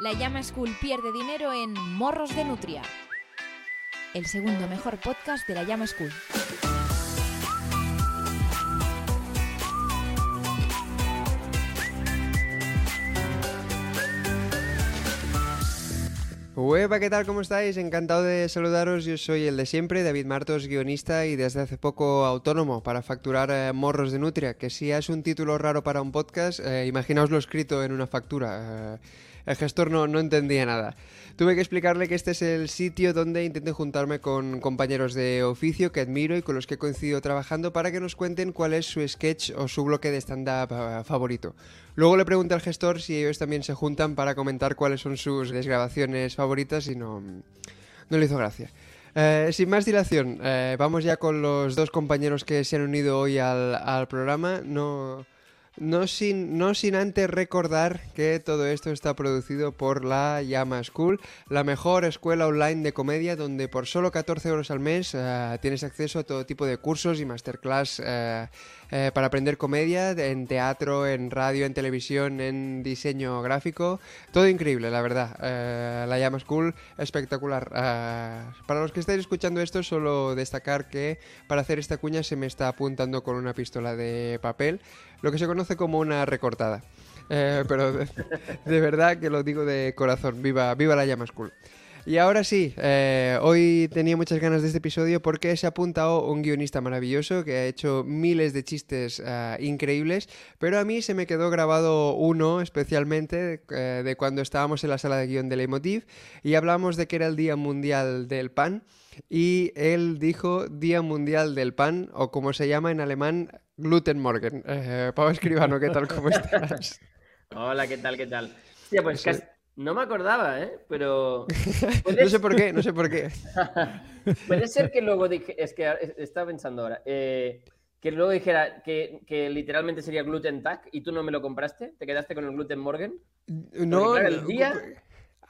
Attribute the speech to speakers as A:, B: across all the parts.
A: La Llama School pierde dinero en Morros de Nutria. El segundo mejor podcast de la Llama School.
B: Hueva, ¿qué tal? ¿Cómo estáis? Encantado de saludaros. Yo soy el de siempre, David Martos, guionista y desde hace poco autónomo para facturar eh, morros de nutria, que si es un título raro para un podcast, eh, imaginaoslo escrito en una factura. Eh, el gestor no, no entendía nada. Tuve que explicarle que este es el sitio donde intento juntarme con compañeros de oficio que admiro y con los que he coincidido trabajando para que nos cuenten cuál es su sketch o su bloque de stand-up eh, favorito. Luego le pregunté al gestor si ellos también se juntan para comentar cuáles son sus desgrabaciones favoritas y no, no le hizo gracia. Eh, sin más dilación, eh, vamos ya con los dos compañeros que se han unido hoy al, al programa. No, no sin, no sin antes recordar que todo esto está producido por la Llama School, la mejor escuela online de comedia donde por solo 14 euros al mes eh, tienes acceso a todo tipo de cursos y masterclass eh, eh, para aprender comedia en teatro, en radio, en televisión, en diseño gráfico. Todo increíble, la verdad. Eh, la Llama School, espectacular. Eh, para los que estáis escuchando esto, solo destacar que para hacer esta cuña se me está apuntando con una pistola de papel, lo que se conoce como una recortada. Pero de, de verdad que lo digo de corazón. Viva, viva la Llama School. Y ahora sí, eh, hoy tenía muchas ganas de este episodio porque se ha apuntado un guionista maravilloso que ha hecho miles de chistes eh, increíbles, pero a mí se me quedó grabado uno especialmente eh, de cuando estábamos en la sala de guion de Leitmotiv y hablamos de que era el Día Mundial del Pan y él dijo Día Mundial del Pan o como se llama en alemán Glutenmorgen. Eh, Pablo Escribano, ¿qué tal? ¿Cómo estás?
C: Hola, ¿qué tal? ¿Qué tal? Hostia, pues casi- no me acordaba, ¿eh? Pero
B: No sé por qué, no sé por qué.
C: puede ser que luego dije, es que es- estaba pensando ahora, eh, que luego dijera que, que literalmente sería Gluten Tag y tú no me lo compraste, te quedaste con el Gluten Morgen.
B: No,
C: claro, el
B: no,
C: día-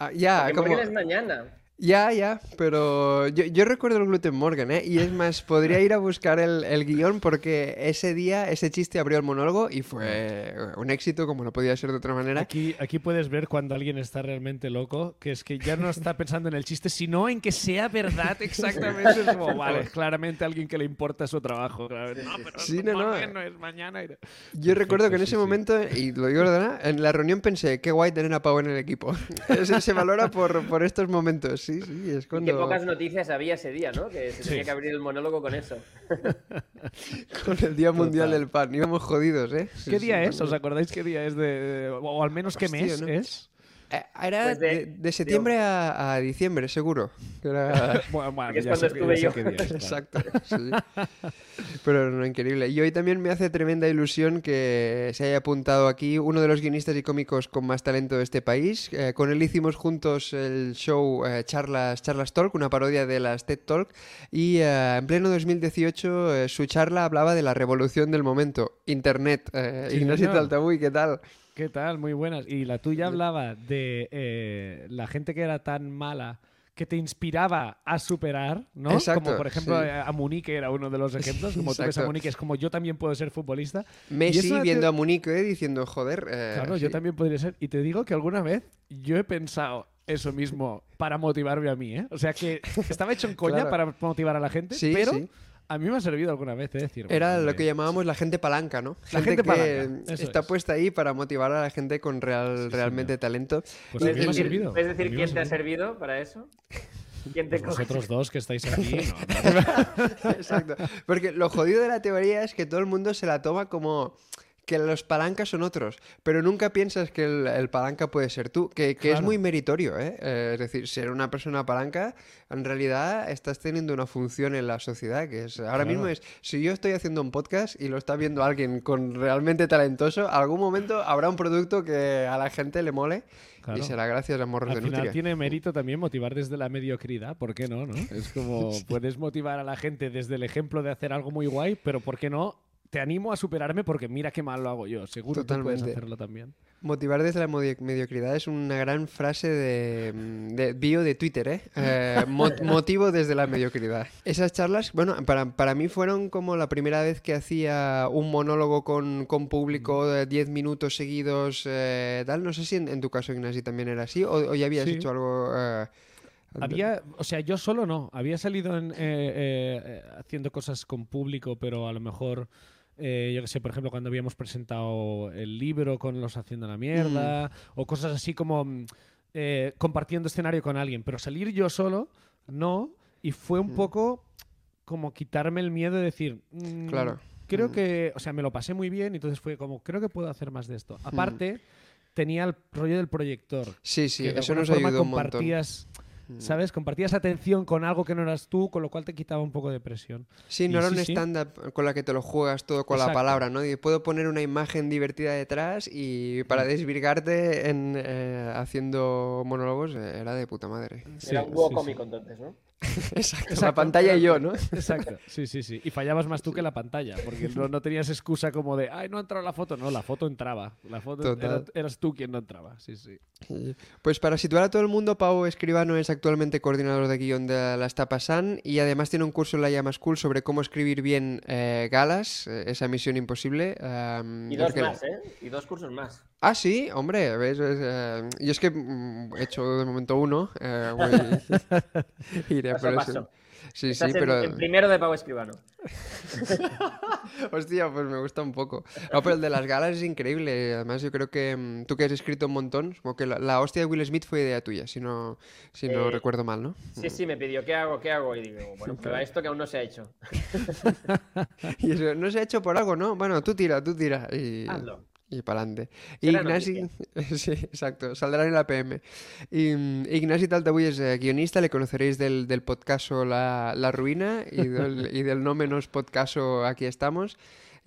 B: Ah, ya, como...
C: Es mañana.
B: Ya, ya, pero yo, yo recuerdo el Gluten Morgan, ¿eh? Y es más, podría ir a buscar el, el guion porque ese día, ese chiste abrió el monólogo y fue un éxito como no podía ser de otra manera.
D: Aquí, aquí puedes ver cuando alguien está realmente loco, que es que ya no está pensando en el chiste, sino en que sea verdad exactamente. Es como, vale, claramente alguien que le importa su trabajo. No, pero
B: Sí, no, no.
D: Morgen no es mañana. y-
B: Yo recuerdo que en ese
D: sí.
B: momento, y lo digo verdad, en la reunión pensé, qué guay tener a Pau en el equipo. Ese se valora por, por estos momentos, sí, sí, es
C: Y
B: cuando...
C: qué pocas noticias había ese día, ¿no? Que se
D: Sí.
C: tenía que abrir el monólogo con eso.
B: Con el Día Mundial
D: Total.
B: del Pan, íbamos jodidos, ¿eh?
D: ¿Qué
B: sí,
D: día es? ¿Os acordáis qué día es de.? o al menos qué mes
B: ¿no?
D: es?
B: Eh, Era
C: Pues de-
B: de, de septiembre a, a diciembre, seguro. Que era-
D: Bueno, bueno,
C: Que es
D: ya
C: cuando
D: sé- ya
C: estuve yo.
D: día.
B: Exacto. sí. Pero no, increíble. Y hoy también me hace tremenda ilusión que se haya apuntado aquí uno de los guionistas y cómicos con más talento de este país. Eh, con él hicimos juntos el show eh, Charlas, Charlas Talk, una parodia de las TED Talk. Y eh, en pleno 2018 eh, su charla hablaba de la revolución del momento, Internet. Eh,
D: Sí,
B: Ignacio
D: señor.
B: Taltabuy, ¿qué tal?
D: ¿Qué tal? Muy buenas. Y la tuya hablaba de eh, la gente que era tan mala que te inspiraba a superar, ¿no?
B: Exacto,
D: como por ejemplo
B: sí.
D: a Munique era uno de los ejemplos. Como tú ves a
B: Exacto.
D: Munique es como yo también puedo ser futbolista.
B: Messi viendo
D: teo-
B: a Munique eh, diciendo, joder. eh,
D: Claro, yo también podría ser. Y te digo que alguna vez yo he pensado eso mismo para motivarme a mí, ¿eh? O sea que estaba hecho en coña
B: Claro.
D: para motivar a la gente,
B: Sí,
D: pero
B: sí.
D: A mí me ha servido alguna vez, ¿eh? Decir,
B: Era
D: bueno,
B: lo que llamábamos la gente palanca, ¿no?
D: La gente
B: que
D: palanca, eso
B: está
D: es.
B: puesta ahí para motivar a la gente con real,
D: Sí,
B: realmente talento.
D: Pues a
C: ¿Puedes
D: mí me ha
C: decir,
D: servido.
C: puedes decir quién te ha
D: servido.
C: para eso? ¿Quién te
D: Pues vosotros dos que estáis aquí. no, no.
B: Exacto. Porque lo jodido de la teoría es que todo el mundo se la toma como que los palancas son otros, pero nunca piensas que el, el palanca puede ser tú, que, que es muy meritorio, ¿eh? Eh, Es decir, ser una persona palanca, en realidad estás teniendo una función en la sociedad, que es, ahora
D: Claro.
B: mismo es, si yo estoy haciendo un podcast y lo está viendo alguien con realmente talentoso, algún momento habrá un producto que a la gente le mole
D: Claro.
B: y será gracias a Morros
D: Al
B: de
D: final
B: Nutria.
D: tiene mérito también motivar desde la mediocridad, ¿por qué no? no? Es como puedes motivar a la gente desde el ejemplo de hacer algo muy guay, pero ¿por qué no? Te animo a superarme porque mira qué mal lo hago yo. Seguro que puedes
B: Totalmente.
D: hacerlo también.
B: Motivar desde la mediocridad es una gran frase de, mm, de bio de Twitter, ¿eh? Eh, mo- motivo desde la mediocridad. Esas charlas, bueno, para, para mí fueron como la primera vez que hacía un monólogo con, con público de 10 minutos seguidos, eh, tal. No sé si en, en tu caso, Ignasi, también era así o, o ya habías
D: Sí.
B: hecho algo... eh,
D: Había, o sea, yo solo no. Había salido en, haciendo cosas con público, pero a lo mejor, eh, yo qué sé, por ejemplo, cuando habíamos presentado el libro con los Haciendo la Mierda, o cosas así como mm, eh, compartiendo escenario con alguien. Pero salir yo solo, no. Y fue un
B: Mm.
D: poco como quitarme el miedo de decir, mm,
B: Claro.
D: creo
B: Mm.
D: que, o sea, me lo pasé muy bien, y entonces fue como, creo que puedo hacer más de
B: Mm.
D: esto. Aparte, tenía el rollo del proyector.
B: Sí, sí,
D: que de
B: eso nos
D: forma
B: ayudó un montón.
D: compartías,
B: Mm.
D: ¿Sabes? Compartías atención con algo que no eras tú, con lo cual te quitaba un poco de presión.
B: Sí, no
D: Y
B: era
D: sí,
B: un
D: sí.
B: stand-up con la que te lo juegas todo con la palabra, ¿no? Y puedo poner una imagen divertida detrás y para
D: Mm.
B: desvirgarte en, eh, haciendo monólogos eh, era de puta madre.
C: Era un dúo
D: sí, sí.
C: cómico entonces, ¿no?
B: Exacto, la
D: Exacto,
B: pantalla y yo. ¿no?
D: Exacto, sí, sí, sí. Y fallabas más tú que la pantalla, porque no, no tenías excusa como de, ay, no ha entrado la foto. No, la foto entraba. La foto era- eras tú quien no entraba, sí, sí.
B: Pues para situar a todo el mundo, Pau Escribano es actualmente coordinador de guion de La Está Pasan y además tiene un curso en la Llama School sobre cómo escribir bien eh, galas, eh, esa misión imposible.
C: Y dos
B: que-
C: más, ¿eh? Y dos cursos más.
B: Ah, sí, hombre, ¿ves? Es, eh, yo es que mm, he hecho de momento uno. eh, voy- iré
C: Paso
B: eso.
C: paso.
B: Sí,
C: Estás
B: sí,
C: en,
B: pero...
C: en primero de Pau Escribano.
B: Hostia, pues me gusta un poco. No, pero el de las galas es increíble. Además, yo creo que mm, tú que has escrito un montón, como que la, la hostia de Will Smith fue idea tuya, si no, si no
C: Eh,
B: recuerdo mal, ¿no?
C: Sí, sí, me pidió, ¿qué hago? ¿Qué hago? Y digo, bueno, prueba esto que aún no se ha hecho.
B: Y eso, no se ha hecho por algo, ¿no? Bueno, tú tira, tú tira. Y,
C: Hazlo.
B: Y para adelante. Ignasi, sí, exacto, saldrá en la PM. Y, mm, Ignasi Taltabuy es eh, guionista, le conoceréis del, del podcast La, La Ruina y del, y del no menos podcast Aquí estamos.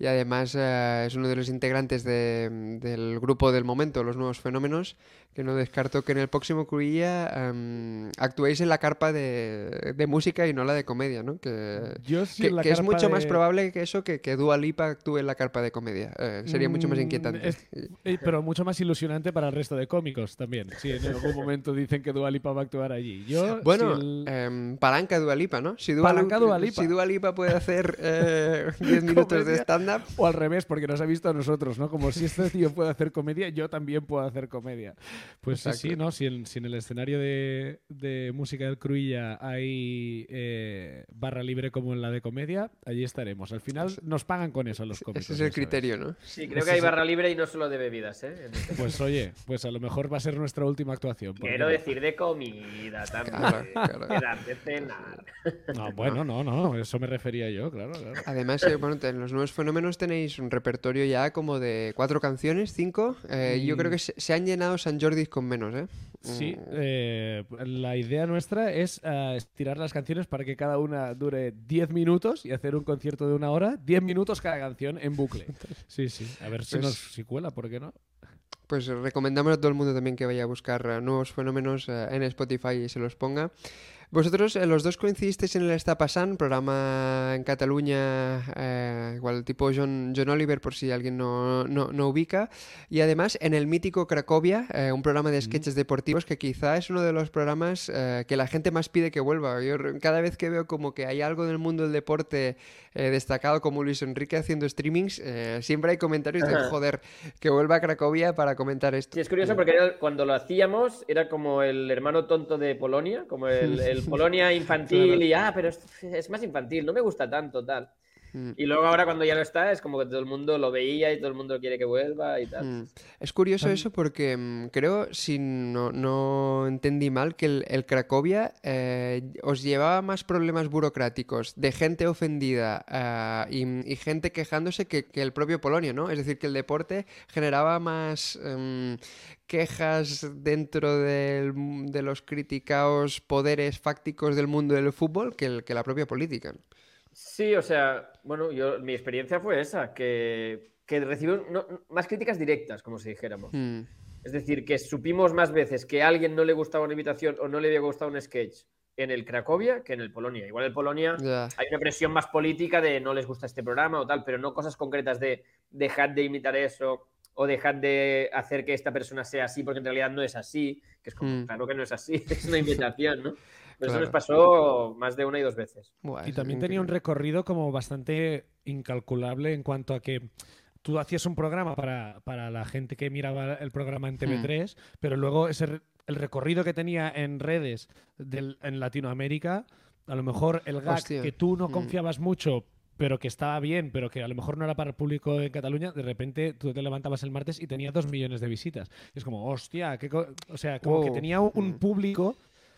B: Y además eh, es uno de los integrantes de- del grupo del momento, Los Nuevos Fenómenos, que no descarto que en el próximo Cruilla em, actuéis en la carpa de, de música y no la de comedia, ¿no? Que,
D: Yo sí
B: que,
D: en la
B: que es mucho más probable que eso, que, que Dua Lipa actúe en la carpa de comedia. Eh, sería mucho más
D: Mm,
B: inquietante.
D: es- Eh, pero mucho más ilusionante para el resto de cómicos también. Si en algún momento dicen que Dua Lipa va a actuar allí. Yo,
B: Bueno,
D: si el-
B: em, palanca Dua Lipa, ¿no? Si Dua,
D: Palanca Dua Lipa.
B: si Dua Lipa puede hacer eh, 10 minutos de
D: Comedia.
B: Stand-up,
D: O al revés, porque nos ha visto a nosotros, ¿no? Como si este tío puede hacer comedia, yo también puedo hacer comedia. Pues sí,
B: Exacto.
D: sí, ¿no? Si en, si en el escenario de, de música del Cruilla hay eh, barra libre como en la de comedia, allí estaremos. Al final nos pagan con eso los cómicos.
B: ese es el criterio, ¿no?
C: Sí, creo que hay barra libre y no solo de bebidas, ¿eh?
D: Pues oye, pues a lo mejor va a ser nuestra última actuación. ¿por qué
C: Quiero
D: no?
C: decir de comida también.
B: Claro,
C: de cenar.
D: No, bueno, no, no, eso me refería yo, claro, claro.
B: Además, eh, bueno, en los nuevos fenómenos tenéis un repertorio ya como de cuatro canciones, cinco. Eh, Yo creo
D: Mm.
B: que se, se han llenado San Jordi con menos, ¿eh?
D: Sí,
B: Mm,
D: eh, la idea nuestra es eh, estirar las canciones para que cada una dure 10 minutos y hacer un concierto de una hora, 10 minutos cada canción en bucle. Sí, sí, a ver si
B: Pues-
D: nos si cuela, ¿por qué no?
B: Pues recomendamos a todo el mundo también que vaya a buscar nuevos fenómenos eh, en Spotify y se los ponga. Vosotros, eh, los dos coincidisteis en el Está programa en Cataluña, eh, igual tipo John, John Oliver, por si alguien no, no, no ubica. Y además en el mítico Cracovia, eh, un programa de sketches deportivos que quizá es uno de los programas eh, que la gente más pide que vuelva. Yo cada vez que veo como que hay algo en el mundo del deporte eh, destacado como Luis Enrique haciendo streamings, eh, siempre hay comentarios de joder, que vuelva a Cracovia para comentar esto.
C: Sí, es curioso porque era- cuando lo hacíamos era como el hermano tonto de Polonia, como el, el Polonia infantil y, ah, pero es más infantil, no me gusta tanto, tal.
B: Mm.
C: Y luego ahora cuando ya lo está es como que todo el mundo lo veía y todo el mundo quiere que vuelva y tal.
B: Mm. Es curioso
D: Tam-
B: eso porque mm, creo, si no, no entendí mal, que el, el Cracovia eh, os llevaba más problemas burocráticos de gente ofendida ah, y, y gente quejándose que, que el propio Polonia, ¿no? Es decir, que el deporte generaba más em, quejas dentro del de los criticados poderes fácticos del mundo del fútbol que, el- que la propia política.
C: Sí, o sea, bueno, yo mi experiencia fue esa, que, que recibí no- más críticas directas, como si dijéramos.
B: Mm.
C: Es decir, que supimos más veces que a alguien no le gustaba una invitación o no le había gustado un sketch en el Cracovia que en el Polonia. Igual el Polonia hay una presión más política de no les gusta este programa o tal, pero no cosas concretas de dejad de imitar eso o dejad de hacer que esta persona sea así porque en realidad no es así, que es como,
B: Mm.
C: claro que no es así, es una invitación, ¿no? Pero eso nos pasó más de una y dos veces.
B: Buah,
D: Y también tenía un recorrido como bastante incalculable en cuanto a que tú hacías un programa para, para la gente que miraba el programa en TV3, pero luego ese, el recorrido que tenía en redes del- en Latinoamérica, a lo mejor el gag
B: Hostia.
D: que tú no
B: Mm.
D: confiabas mucho pero que estaba bien, pero que a lo mejor no era para el público de Cataluña, de repente tú te levantabas el martes y tenía dos millones de visitas. Y es como, hostia, qué co-". o sea, como que tenía un
B: Mm.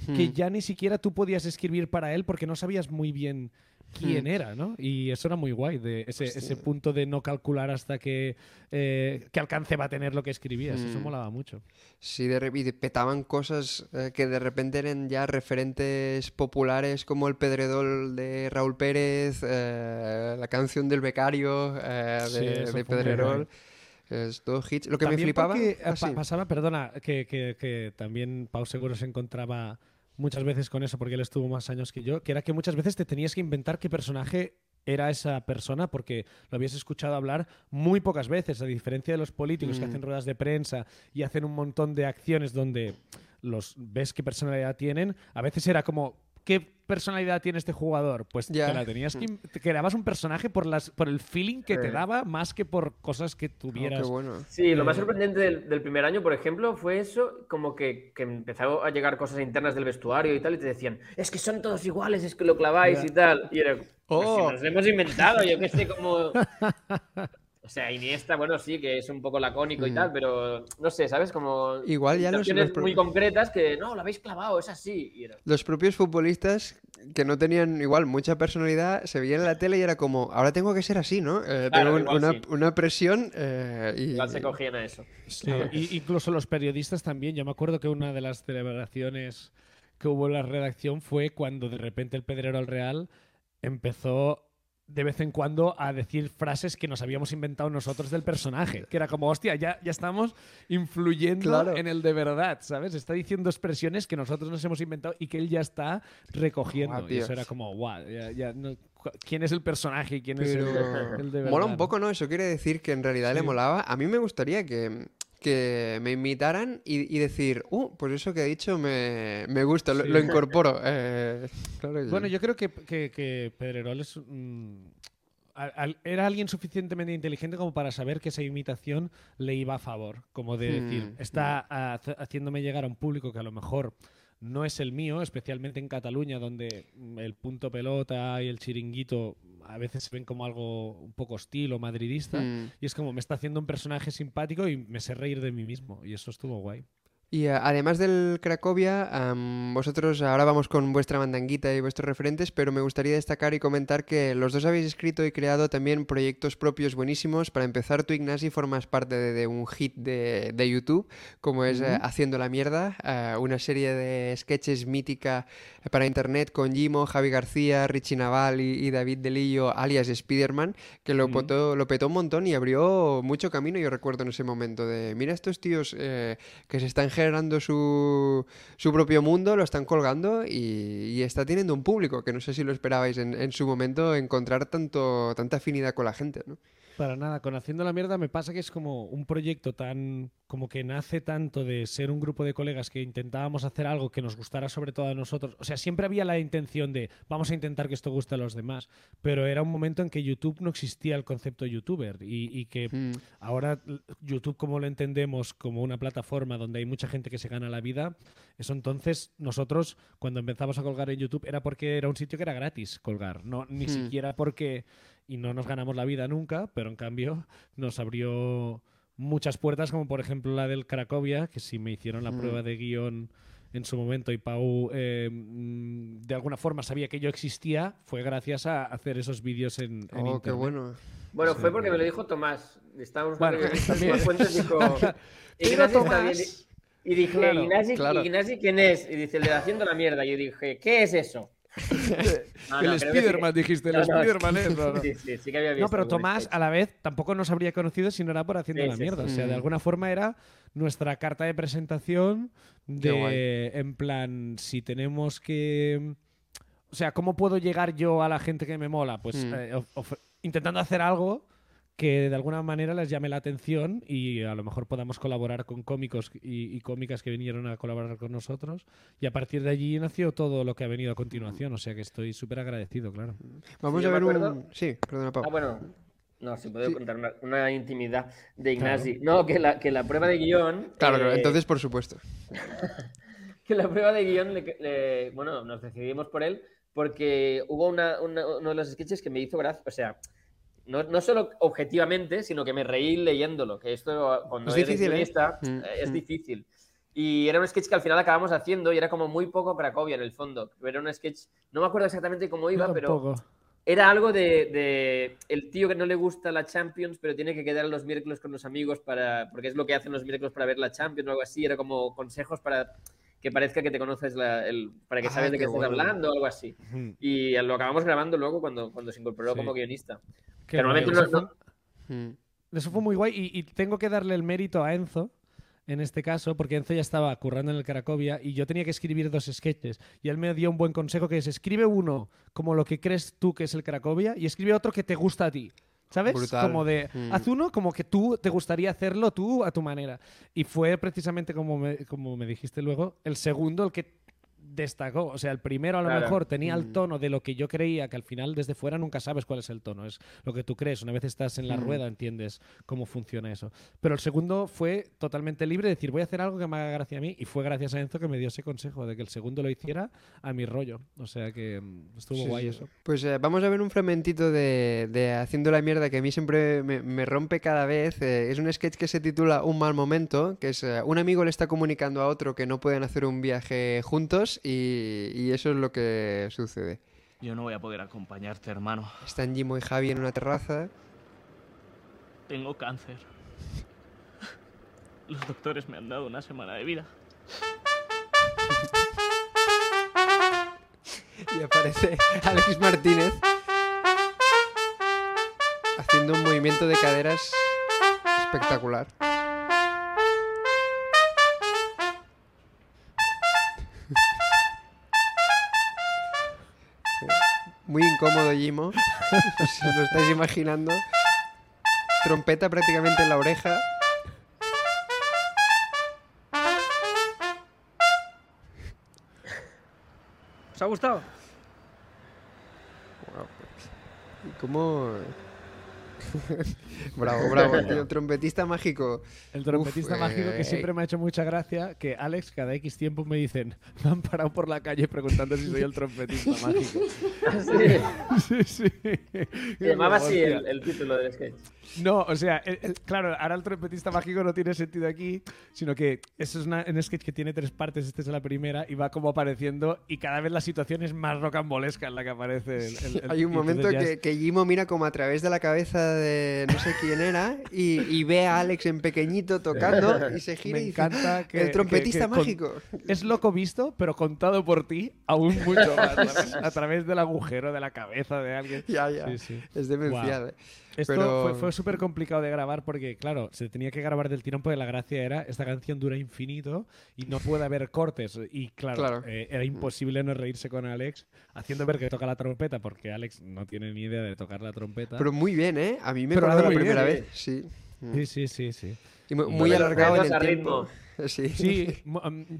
D: Que
B: Mm.
D: ya ni siquiera tú podías escribir para él porque no sabías muy bien quién
B: Hmm.
D: era, ¿no? Y eso era muy guay, de ese, ese punto de no calcular hasta que, eh, qué alcance va a tener lo que escribías. Eso
B: Mm.
D: molaba mucho.
B: Sí, de, y petaban cosas eh, que de repente eran ya referentes populares como el Pedredol de Raúl Pérez, eh, la canción del becario
D: Sí,
B: de,
D: muy
B: Pedrerol. Es todo hits. Lo que me flipaba.
D: porque,
B: ah,
D: pa-
B: sí.
D: pasaba, perdona, que, que- que también Pau seguro se encontraba muchas veces con eso porque él estuvo más años que yo, que era que muchas veces te tenías que inventar qué personaje era esa persona porque lo habías escuchado hablar muy pocas veces, a diferencia de los políticos que
B: Mm.
D: hacen ruedas de prensa y hacen un montón de acciones donde los ves qué personalidad tienen, a veces era como ¿qué personalidad tiene este jugador? Pues
B: Ya.
D: te la tenías que te creabas un personaje por las por el feeling que te daba más que por cosas que
B: Oh,
D: tuvieras.
B: qué bueno.
C: Sí, lo más
D: Eh,
C: sorprendente del, del primer año, por ejemplo, fue eso, como que, que empezaron a llegar cosas internas del vestuario y tal, y te decían, es que son todos iguales, es que lo claváis
D: Ya.
C: y tal. Y era, pues
B: Oh.
C: si nos lo hemos inventado, yo que sé, como... O sea, Iniesta, bueno, sí, que es un poco lacónico y
B: Mm.
C: tal, pero no sé, ¿sabes? Como
B: Igual ya los- los
C: muy concretas que, no, lo habéis clavado, es así. Y era,
B: Los propios futbolistas que no tenían igual mucha personalidad se veían en la tele y era como, ahora tengo que ser así, ¿no? Eh,
C: Claro,
B: tengo una,
C: sí.
B: una presión eh, y...
C: igual se cogían a eso.
D: Sí, y- incluso los periodistas también. Yo me acuerdo que una de las celebraciones que hubo en la redacción fue cuando de repente el Pedrero al Real empezó de vez en cuando a decir frases que nos habíamos inventado nosotros del personaje. Que era como, hostia, ya, ya estamos influyendo
B: Claro.
D: en el de verdad, ¿sabes? Está diciendo expresiones que nosotros nos hemos inventado y que él ya está recogiendo.
B: Guau,
D: y eso era como, guau, ya, ya no- cu- ¿quién es el personaje y quién es el, de verdad?
B: mola un poco, ¿no? Eso quiere decir que en realidad le molaba. A mí me gustaría que, que me invitaran y, y decir, uh, pues eso que he dicho me, me gusta, lo,
D: Sí.
B: lo incorporo. Eh, claro que
D: Bueno, yo creo que, que, que Pedrerol es, mm, al- al- era alguien suficientemente inteligente como para saber que esa imitación le iba a favor. Como de decir,
B: Hmm,
D: está haciéndome llegar a un público que a lo mejor no es el mío, especialmente en Cataluña, donde el punto pelota y el chiringuito a veces se ven como algo un poco hostil o madridista.
B: Mm.
D: Y es como me está haciendo un personaje simpático y me sé reír de mí mismo. Y eso estuvo guay.
B: Y eh, además del Cracovia, vosotros ahora vamos con vuestra mandanguita y vuestros referentes, pero me gustaría destacar y comentar que los dos habéis escrito y creado también proyectos propios buenísimos. Para empezar, tú, Ignasi, formas parte de, de un hit de, de YouTube, como es eh, Haciendo la Mierda, eh, una serie de sketches mítica para internet con Jimo, Javi García, Richie Naval y, y David Delillo, alias Spiderman, que lo, potó- lo petó un montón y abrió mucho camino, yo recuerdo en ese momento, de mira estos tíos eh, que se están generando su, su propio mundo, lo están colgando y, está teniendo un público, que no sé si lo esperabais en, en su momento, encontrar tanto, tanta afinidad con la gente.
D: Para nada, con Haciendo la Mierda me pasa que es como un proyecto tan. como que nace tanto de ser un grupo de colegas que intentábamos hacer algo que nos gustara sobre todo a nosotros. O sea, siempre había la intención de vamos a intentar que esto guste a los demás, pero era un momento en que YouTube no existía el concepto youtuber y, y que
B: Mm,
D: ahora YouTube como lo entendemos como una plataforma donde hay mucha gente que se gana la vida, eso entonces nosotros cuando empezamos a colgar en YouTube era porque era un sitio que era gratis colgar, no ni
B: Hmm.
D: siquiera porque y no nos ganamos la vida nunca, pero en cambio nos abrió muchas puertas como por ejemplo la del Cracovia, que si me hicieron la prueba de guion en su momento y Pau eh, mm, de alguna forma sabía que yo existía, fue gracias a hacer esos vídeos en, en
B: Oh, qué bueno.
C: Bueno,
D: Sí.
C: fue porque me lo dijo Tomás. Estábamos
D: Bueno. Tomás-
C: Y dije,
D: Claro,
C: Ignasi,
B: claro.
C: Ignasi, ¿quién es? Y dice, el de haciendo la mierda. Y yo dije, ¿qué es eso? No, no,
D: el
C: sí que-
D: Spiderman, dijiste, el
C: No, no,
D: Spiderman es. no, no.
C: Sí, sí, sí que había visto.
D: No, pero Tomás, a la vez, tampoco nos habría conocido si no era por haciendo
C: Sí,
D: la
C: sí,
D: mierda.
B: sí.
D: O sea, de alguna forma era nuestra carta de presentación de, en plan, si tenemos que... O sea, ¿cómo puedo llegar yo a la gente que me mola? Pues
B: Mm.
D: eh, intentando hacer algo que de alguna manera les llame la atención y a lo mejor podamos colaborar con cómicos y, y cómicas que vinieron a colaborar con nosotros. Y a partir de allí nació todo lo que ha venido a continuación. O sea que estoy súper agradecido, claro.
B: Vamos
C: Sí,
B: a ver un... Sí, perdona, Pau.
C: Ah, bueno. No, si puedo
B: Sí.
C: contar una, una intimidad de Ignasi. No, que la, que la prueba de guion.
B: Claro, claro,
C: eh,
B: entonces por supuesto.
C: que la prueba de guion, le- le- bueno, nos decidimos por él porque hubo una- una- uno de los sketches que me hizo gracia, o sea, no, no solo objetivamente, sino que me reí leyéndolo, que esto cuando
B: Es
C: eres
B: difícil, ¿eh?
C: guionista,
B: Mm,
C: eh, es
B: mm.
C: difícil. Y era un sketch que al final acabamos haciendo y era como muy poco Cracovia en el fondo. Era un sketch, no me acuerdo exactamente cómo iba, pero era algo de, de el tío que no le gusta la Champions, pero tiene que quedar los miércoles con los amigos para, porque es lo que hacen los miércoles para ver la Champions o algo así. Era como consejos para que parezca que te conoces, la- el, para que
B: Ah,
C: sabes de
B: qué
C: qué estás
B: bueno.
C: hablando o algo así. Y lo acabamos grabando luego cuando, cuando se incorporó
D: Sí.
C: como guionista.
D: Qué
C: Que normalmente no-
D: Eso fue-
B: Mm.
D: Eso fue muy guay y, y tengo que darle el mérito a Enzo en este caso, porque Enzo ya estaba currando en el Cracovia y yo tenía que escribir dos sketches y él me dio un buen consejo que es escribe uno como lo que crees tú que es el Cracovia y escribe otro que te gusta a ti. ¿Sabes?
B: Brutal.
D: Como de,
B: Mm.
D: haz uno como que tú te gustaría hacerlo tú a tu manera. Y fue precisamente como me, como me dijiste luego, el segundo el que destacó. O sea, el primero a lo
C: Claro.
D: mejor tenía el
B: Mm.
D: tono de lo que yo creía, que al final desde fuera nunca sabes cuál es el tono. Es lo que tú crees. Una vez estás en la
B: Mm.
D: rueda entiendes cómo funciona eso. Pero el segundo fue totalmente libre, decir, voy a hacer algo que me haga gracia a mí. Y fue gracias a Enzo que me dio ese consejo de que el segundo lo hiciera a mi rollo. O sea que mm, estuvo
B: Sí,
D: guay
B: sí.
D: eso.
B: Pues eh, vamos a ver un fragmentito de, de Haciendo la mierda que a mí siempre me, me rompe cada vez. Eh, es un sketch que se titula Un mal momento, que es eh, un amigo le está comunicando a otro que no pueden hacer un viaje juntos y, y eso es lo que sucede.
E: Yo no voy a poder acompañarte, hermano.
B: Están Jimo y Javi en una terraza.
E: Tengo cáncer. Los doctores me han dado una semana de vida.
B: y aparece Alex Martínez haciendo un movimiento de caderas espectacular. Muy incómodo, Jimo. Si os lo estáis imaginando. Trompeta prácticamente en la oreja.
E: ¿Os ha gustado?
B: ¿Y ¿Cómo? bravo, bravo, tío. Trompetista mágico.
D: El trompetista
B: Uf,
D: mágico que
B: eh,
D: siempre me ha hecho mucha gracia, que Alex cada X tiempo me dicen, me han parado por la calle preguntando si soy el trompetista mágico.
C: Sí,
D: sí, sí.
C: se llamaba así el, el título del sketch.
D: No, o sea, el- el- claro, ahora el trompetista mágico no tiene sentido aquí, sino que eso es una- un sketch que tiene tres partes, esta es la primera, y va como apareciendo, y cada vez la situación es más rocambolesca en la que aparece el, el- el-
B: Hay un momento que,
D: es-
B: que Jimo mira como a través de la cabeza de no sé quién era y, y ve a Alex en pequeñito tocando y se gira
D: Me
B: y dice,
D: encanta que...
B: el trompetista
D: que- que con-
B: mágico.
D: Es loco visto, pero contado por ti aún mucho más. A través del agujero de la cabeza de alguien.
B: Ya, ya.
D: Sí, sí.
B: Es demencial. eh.
D: Esto
B: Pero-
D: fue, fue súper complicado de grabar porque, claro, se tenía que grabar del tirón porque la gracia era, esta canción dura infinito y no puede haber cortes. Y claro,
B: Claro.
D: eh, era imposible no reírse con Alex haciendo ver que toca la trompeta porque Alex no tiene ni idea de tocar la trompeta.
B: Pero muy bien, ¿eh? A mí me
D: Pero lo muy
B: primera
C: bien,
B: vez. Sí. Mm.
D: Sí, sí, sí, sí.
B: Y mu-
D: Y-
B: muy alargado en el tiempo.
C: ritmo.
B: Sí.
D: Sí,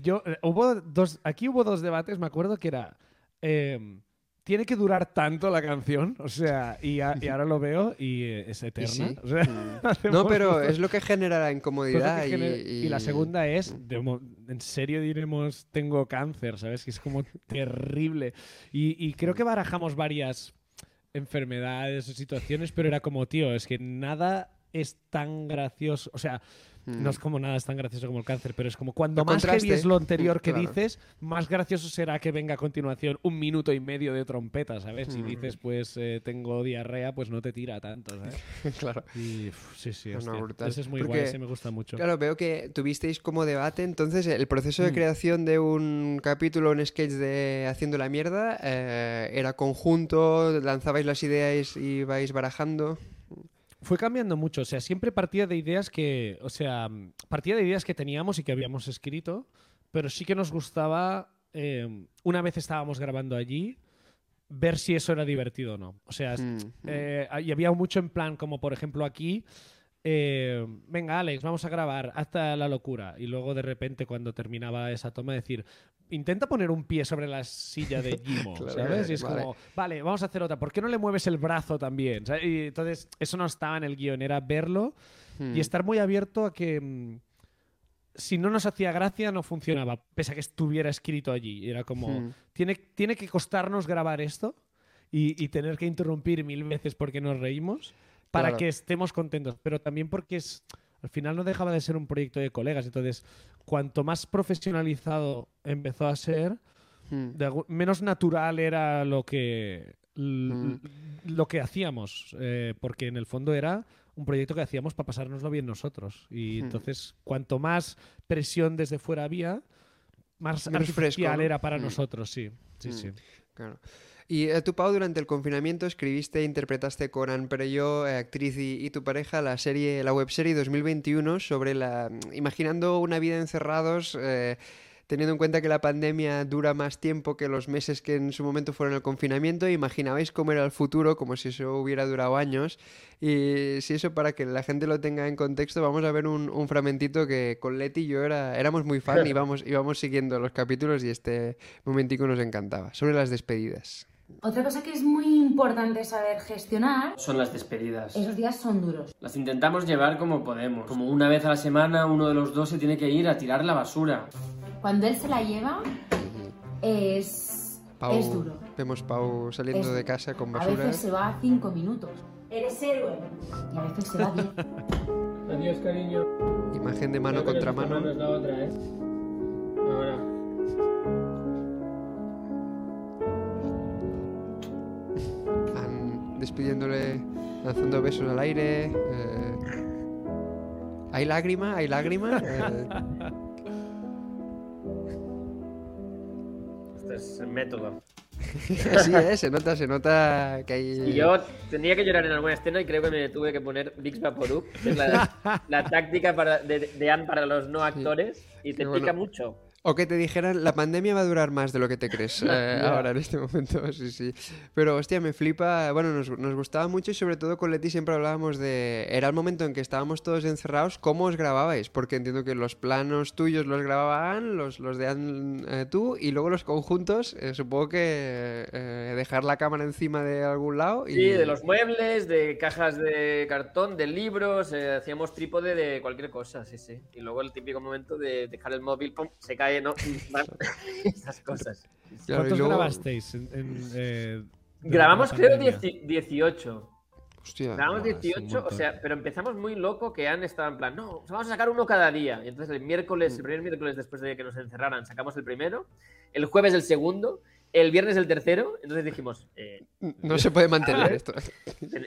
D: yo eh, hubo dos, aquí hubo dos debates, me acuerdo que era eh, tiene que durar tanto la canción, o sea, y, a- y ahora lo veo y eh, es
B: Y
D: eterna.
B: sí.
D: o sea,
B: Mm. No, pero es lo que genera la incomodidad.
D: que
B: y,
D: genera-
B: y-
D: y la segunda es, de mo- en serio diremos, tengo cáncer, ¿sabes? Que es como terrible. Y, y creo que barajamos varias enfermedades o situaciones, pero era como, tío, es que nada es tan gracioso. O sea,
B: Mm.
D: no es como nada es tan gracioso como el cáncer, pero es como cuando
B: El
D: más heavy es lo anterior que
B: Claro.
D: dices, más gracioso será que venga a continuación un minuto y medio de trompeta, ¿sabes? Si
B: Mm.
D: dices, pues eh, tengo diarrea, pues no te tira tanto, ¿sabes?
B: claro.
D: Y uf, sí, sí, hostia.
B: brutal.
D: Ese es muy
B: Porque-
D: guay, ese me gusta mucho.
B: Claro, veo que tuvisteis como debate, entonces el proceso de
D: Mm.
B: creación de un capítulo, un sketch de Haciendo la mierda, eh, era conjunto, lanzabais las ideas y vais barajando.
D: Fue cambiando mucho, o sea, siempre partía de ideas que, o sea, mm, partía de ideas que teníamos y que habíamos escrito, pero sí que nos gustaba, eh, una vez estábamos grabando allí, ver si eso era divertido o no. O sea,
B: Mm,
D: eh, y había mucho en plan, como por ejemplo aquí, eh, venga Alex, vamos a grabar hasta la locura. Y luego de repente cuando terminaba esa toma decir, intenta poner un pie sobre la silla de Jimo,
B: Claro,
D: ¿sabes? Y es
B: vale.
D: como, vale, vamos a hacer otra. ¿Por qué no le mueves el brazo también? ¿Sabes? Y entonces eso no estaba en el guion, era verlo y estar muy abierto a que mm, si no nos hacía gracia no funcionaba, pese a que estuviera escrito allí. Era como,
B: Mm.
D: tiene, tiene que costarnos grabar esto y, y tener que interrumpir mil veces porque nos reímos para
B: Claro.
D: que estemos contentos, pero también porque es, al final no dejaba de ser un proyecto de colegas. Entonces, cuanto más profesionalizado empezó a ser,
B: Mm.
D: de algún- menos natural era lo que l-
B: Mm.
D: lo que hacíamos eh, porque en el fondo era un proyecto que hacíamos para pasárnoslo bien nosotros y
B: Mm.
D: entonces cuanto más presión desde fuera había más
B: Menos fresco,
D: artificial
B: ¿no?
D: era para nosotros sí sí sí
B: Claro. Y eh, tú, Pau, durante el confinamiento escribiste e interpretaste con Anne Perello, eh, actriz y, y tu pareja, la serie, la webserie 2021 sobre la... imaginando una vida encerrados, eh, teniendo en cuenta que la pandemia dura más tiempo que los meses que en su momento fueron el confinamiento, imaginabais cómo era el futuro, como si eso hubiera durado años. Y si eso para que la gente lo tenga en contexto, vamos a ver un, un fragmentito que con Leti y yo era, éramos muy fan y íbamos, íbamos siguiendo los capítulos y este momentico nos encantaba. Sobre las despedidas.
F: Otra cosa que es muy importante saber gestionar,
G: Son las despedidas.
F: esos días son duros.
G: Las intentamos llevar como podemos. Como una vez a la semana uno de los dos se tiene que ir a tirar la basura.
F: Cuando él se la lleva, es,
B: Pau,
F: es duro.
B: Vemos Pau saliendo
F: Es-
B: de casa con
F: A
B: basura.
F: veces se va a cinco minutos. Eres héroe. Y a veces se va a diez.
G: Adiós, cariño.
B: Imagen de mano contra mano.
G: la otra, ¿eh? Ahora.
B: Despidiéndole, lanzando besos al aire. eh, ¿Hay lágrima? ¿Hay lágrima? Eh,
C: Este es el método.
B: sí, eh, se nota, se nota que hay...
C: Y yo tenía que llorar en alguna escena y creo que me tuve que poner Vicks Vaporub, que es la, la táctica para, de, de Anne para los no actores, y te
B: bueno.
C: pica mucho.
B: O que te dijeran, la pandemia va a durar más de lo que te crees eh, ahora en este momento, sí, sí. Pero hostia, me flipa, bueno, nos, nos gustaba mucho y sobre todo con Leti siempre hablábamos de, era el momento en que estábamos todos encerrados, ¿cómo os grababais? Porque entiendo que los planos tuyos los grababan, los, los de Ann, eh, tú, y luego los conjuntos, eh, supongo que eh, dejar la cámara encima de algún lado y...
C: Sí, de los muebles, de cajas de cartón, de libros, eh, hacíamos trípode de cualquier cosa, sí, sí. Y luego el típico momento de dejar el móvil, pum, se cae, ¿no? Van- Esas cosas.
B: Claro,
D: ¿cuántos
B: luego-
D: grabasteis en, en, eh,
C: Grabamos creo
D: pandemia?
C: 10 18.
B: Hostia.
C: Grabamos
D: un
C: 18, o sea, pero empezamos muy loco que Anne estaba en plan, no, vamos a sacar uno cada día. Y entonces el miércoles, el primer miércoles después de que nos encerraran, sacamos el primero, el jueves el segundo, el viernes el tercero. Entonces dijimos, eh,
B: No se puede mantener esto.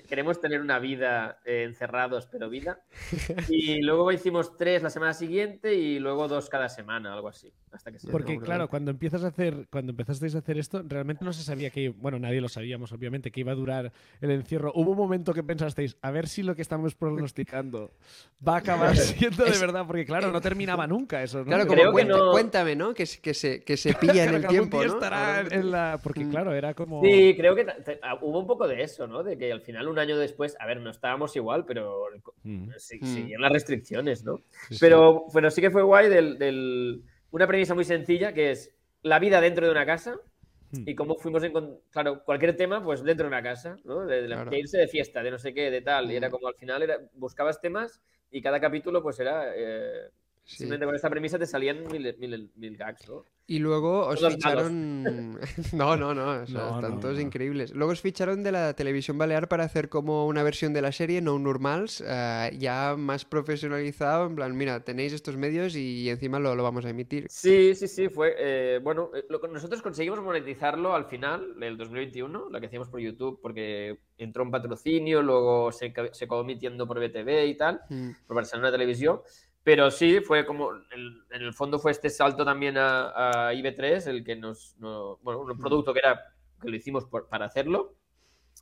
C: queremos tener una vida eh, encerrados, pero vida. Y luego hicimos tres la semana siguiente y luego dos cada semana, algo así. Hasta que se
D: Porque claro, cuando empiezas a hacer, cuando empezasteis a hacer esto, realmente no se sabía que, bueno, nadie lo sabíamos, obviamente, que iba a durar el encierro. Hubo un momento que pensasteis, a ver si lo que estamos pronosticando va a acabar siendo de verdad, porque claro, no terminaba nunca eso, ¿no?
B: Claro, como
C: Creo que
B: cuenta-
C: no-
B: cuéntame, ¿no? Que, se- que, se, que se pilla en el
D: que
B: tiempo, ¿no?
D: estará en la... Porque
B: Mm.
D: claro, era como...
C: Sí, creo que ah, hubo un poco de eso, ¿no? De que al final, un año después, a ver, no estábamos igual, pero
D: Mm.
C: sí,
B: Mm.
C: seguían las restricciones, ¿no?
B: Sí, sí.
C: Pero, pero sí que fue guay del, del- una premisa muy sencilla que es la vida dentro de una casa
D: Mm.
C: y cómo fuimos en claro cualquier tema pues dentro de una casa ¿no? de, de la-
B: Claro.
C: de irse de fiesta de no sé qué de tal y era como al final era buscabas temas y cada capítulo pues era eh,
B: Sí.
C: simplemente con esta premisa te salían mil, mil, mil gags ¿no?
B: Y luego os
C: Todos
B: ficharon. no, no, no, o sea,
D: No,
B: están
D: no,
B: todos
D: no.
B: increíbles. Luego os ficharon de la televisión balear para hacer como una versión de la serie, No Normals, eh, ya más profesionalizado. En plan, mira, tenéis estos medios y encima lo, lo vamos a emitir.
C: Sí, sí, sí, fue. eh, bueno, eh, lo nosotros conseguimos monetizarlo al final del 2021, lo que hacíamos por YouTube, porque entró un patrocinio, luego se, se acabó emitiendo por BTV y tal,
B: Mm,
C: por Barcelona Televisión. Pero sí, fue como. el- en el fondo fue este salto también a, a IB3, el que nos. no- bueno, un producto que era. que lo hicimos por- para hacerlo.